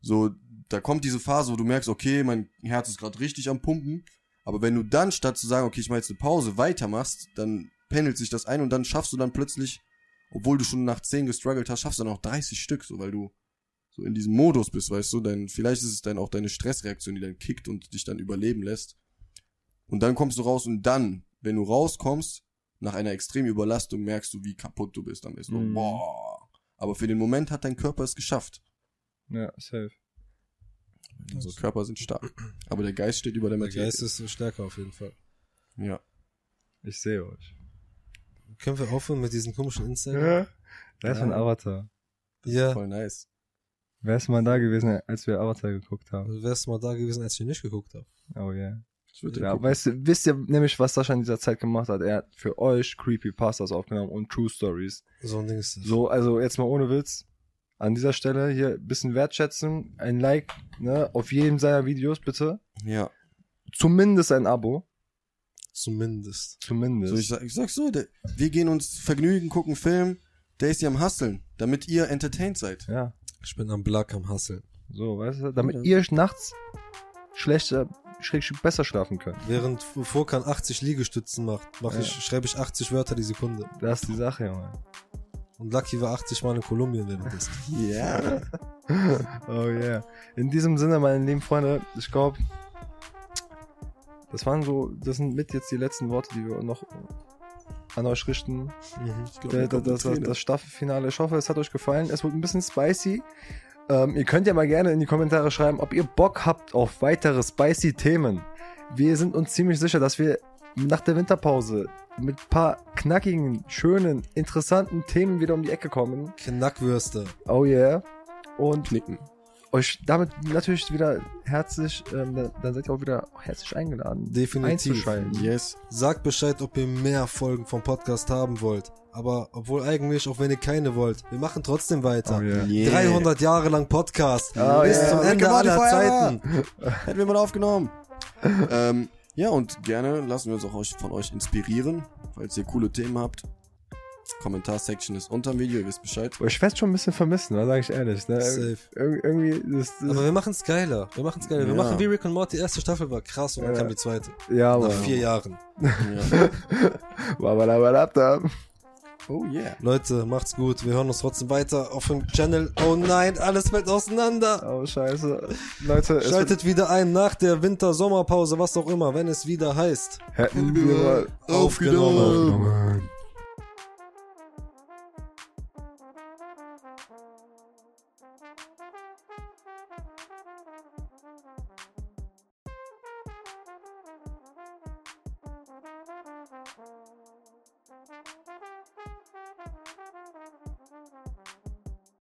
So, da kommt diese Phase, wo du merkst, okay, mein Herz ist gerade richtig am Pumpen. Aber wenn du dann statt zu sagen, okay, ich mache jetzt eine Pause, weitermachst, dann pendelt sich das ein und dann schaffst du dann plötzlich, obwohl du schon nach 10 gestruggelt hast, schaffst du dann auch 30 Stück, so weil du so in diesem Modus bist, weißt du, dann vielleicht ist es dann auch deine Stressreaktion, die dann kickt und dich dann überleben lässt. Und dann kommst du raus und dann, wenn du rauskommst, nach einer extremen Überlastung merkst du, wie kaputt du bist. Dann bist du, Mhm. boah. Aber für den Moment hat dein Körper es geschafft. Ja, safe. Unsere Körper sind stark. Aber der Geist steht über der Der Materie. Geist ist stärker auf jeden Fall. ja. Ich sehe euch. Können wir aufhören mit diesen komischen Instagram? Ja. Wer ist mein Ja. Avatar? Ja. Voll nice. Wer ist mal da gewesen, als wir Avatar geguckt haben? Du wärst mal da gewesen, als ich nicht geguckt habe. Oh yeah. Ja, weißt du, wisst ihr nämlich, was Sascha in dieser Zeit gemacht hat? Er hat für euch Creepypastas aufgenommen und True Stories. So ein Ding ist das. So, also jetzt mal ohne Witz. An dieser Stelle hier ein bisschen wertschätzen, ein Like, ne, auf jedem seiner Videos bitte. ja. Zumindest ein Abo. Zumindest. Zumindest. So, ich, sag, ich sag so, der, wir gehen uns vergnügen, gucken Film, der ist hier am Hasseln, damit ihr entertained seid. ja, Ich bin am Black am Hasseln. so, weißt du, damit Ja. ihr nachts schlechter, schräg, besser schlafen könnt. Während Furkan 80 Liegestützen macht, mach Ja. ich, schreibe ich 80 Wörter die Sekunde. Das ist die Sache, Junge. Und Lucky war 80 Mal in Kolumbien währenddessen. Ja. Oh yeah. In diesem Sinne, meine lieben Freunde, ich glaube, das waren so, das sind mit jetzt die letzten Worte, die wir noch an euch richten. Mhm. Glaub, das, das, das Staffelfinale. Ich hoffe, es hat euch gefallen. Es wird ein bisschen spicy. Ähm, ihr könnt ja mal gerne in die Kommentare schreiben, ob ihr Bock habt auf weitere spicy Themen. Wir sind uns ziemlich sicher, dass wir nach der Winterpause mit ein paar knackigen, schönen, interessanten Themen wieder um die Ecke kommen. Knackwürste. Oh yeah. Und Knicken. Euch damit natürlich wieder herzlich, ähm, dann, dann seid ihr auch wieder herzlich eingeladen. Definitiv. Einzuschalten. Yes. Sagt Bescheid, ob ihr mehr Folgen vom Podcast haben wollt. Aber obwohl eigentlich, auch wenn ihr keine wollt, wir machen trotzdem weiter. Oh yeah. Yeah. 300 Jahre lang Podcast. Oh Bis yeah. zum Ende aller. Zeiten. Hätten wir mal aufgenommen. ähm, ja, und gerne lassen wir uns auch euch, von euch inspirieren, falls ihr coole Themen habt. Kommentarsection ist unter dem Video, ihr wisst Bescheid. Ich werde schon ein bisschen vermissen, da sage ich ehrlich. Ne? Safe. Ir irgendwie, das, das, Aber wir machen's geiler. Wir machen's geiler. Wir Ja. machen wie Rick und Morty. Die erste Staffel war krass und dann Ja. kam die zweite. ja, Nach Mann. vier Jahren. Ja. Oh yeah. Leute, macht's gut. Wir hören uns trotzdem weiter auf dem Channel. Oh nein, alles fällt auseinander. Oh, scheiße. Leute, es Schaltet wieder ein nach der Winter-Sommerpause, was auch immer, wenn es wieder heißt. hätten wir mal Aufgenommen. aufgenommen.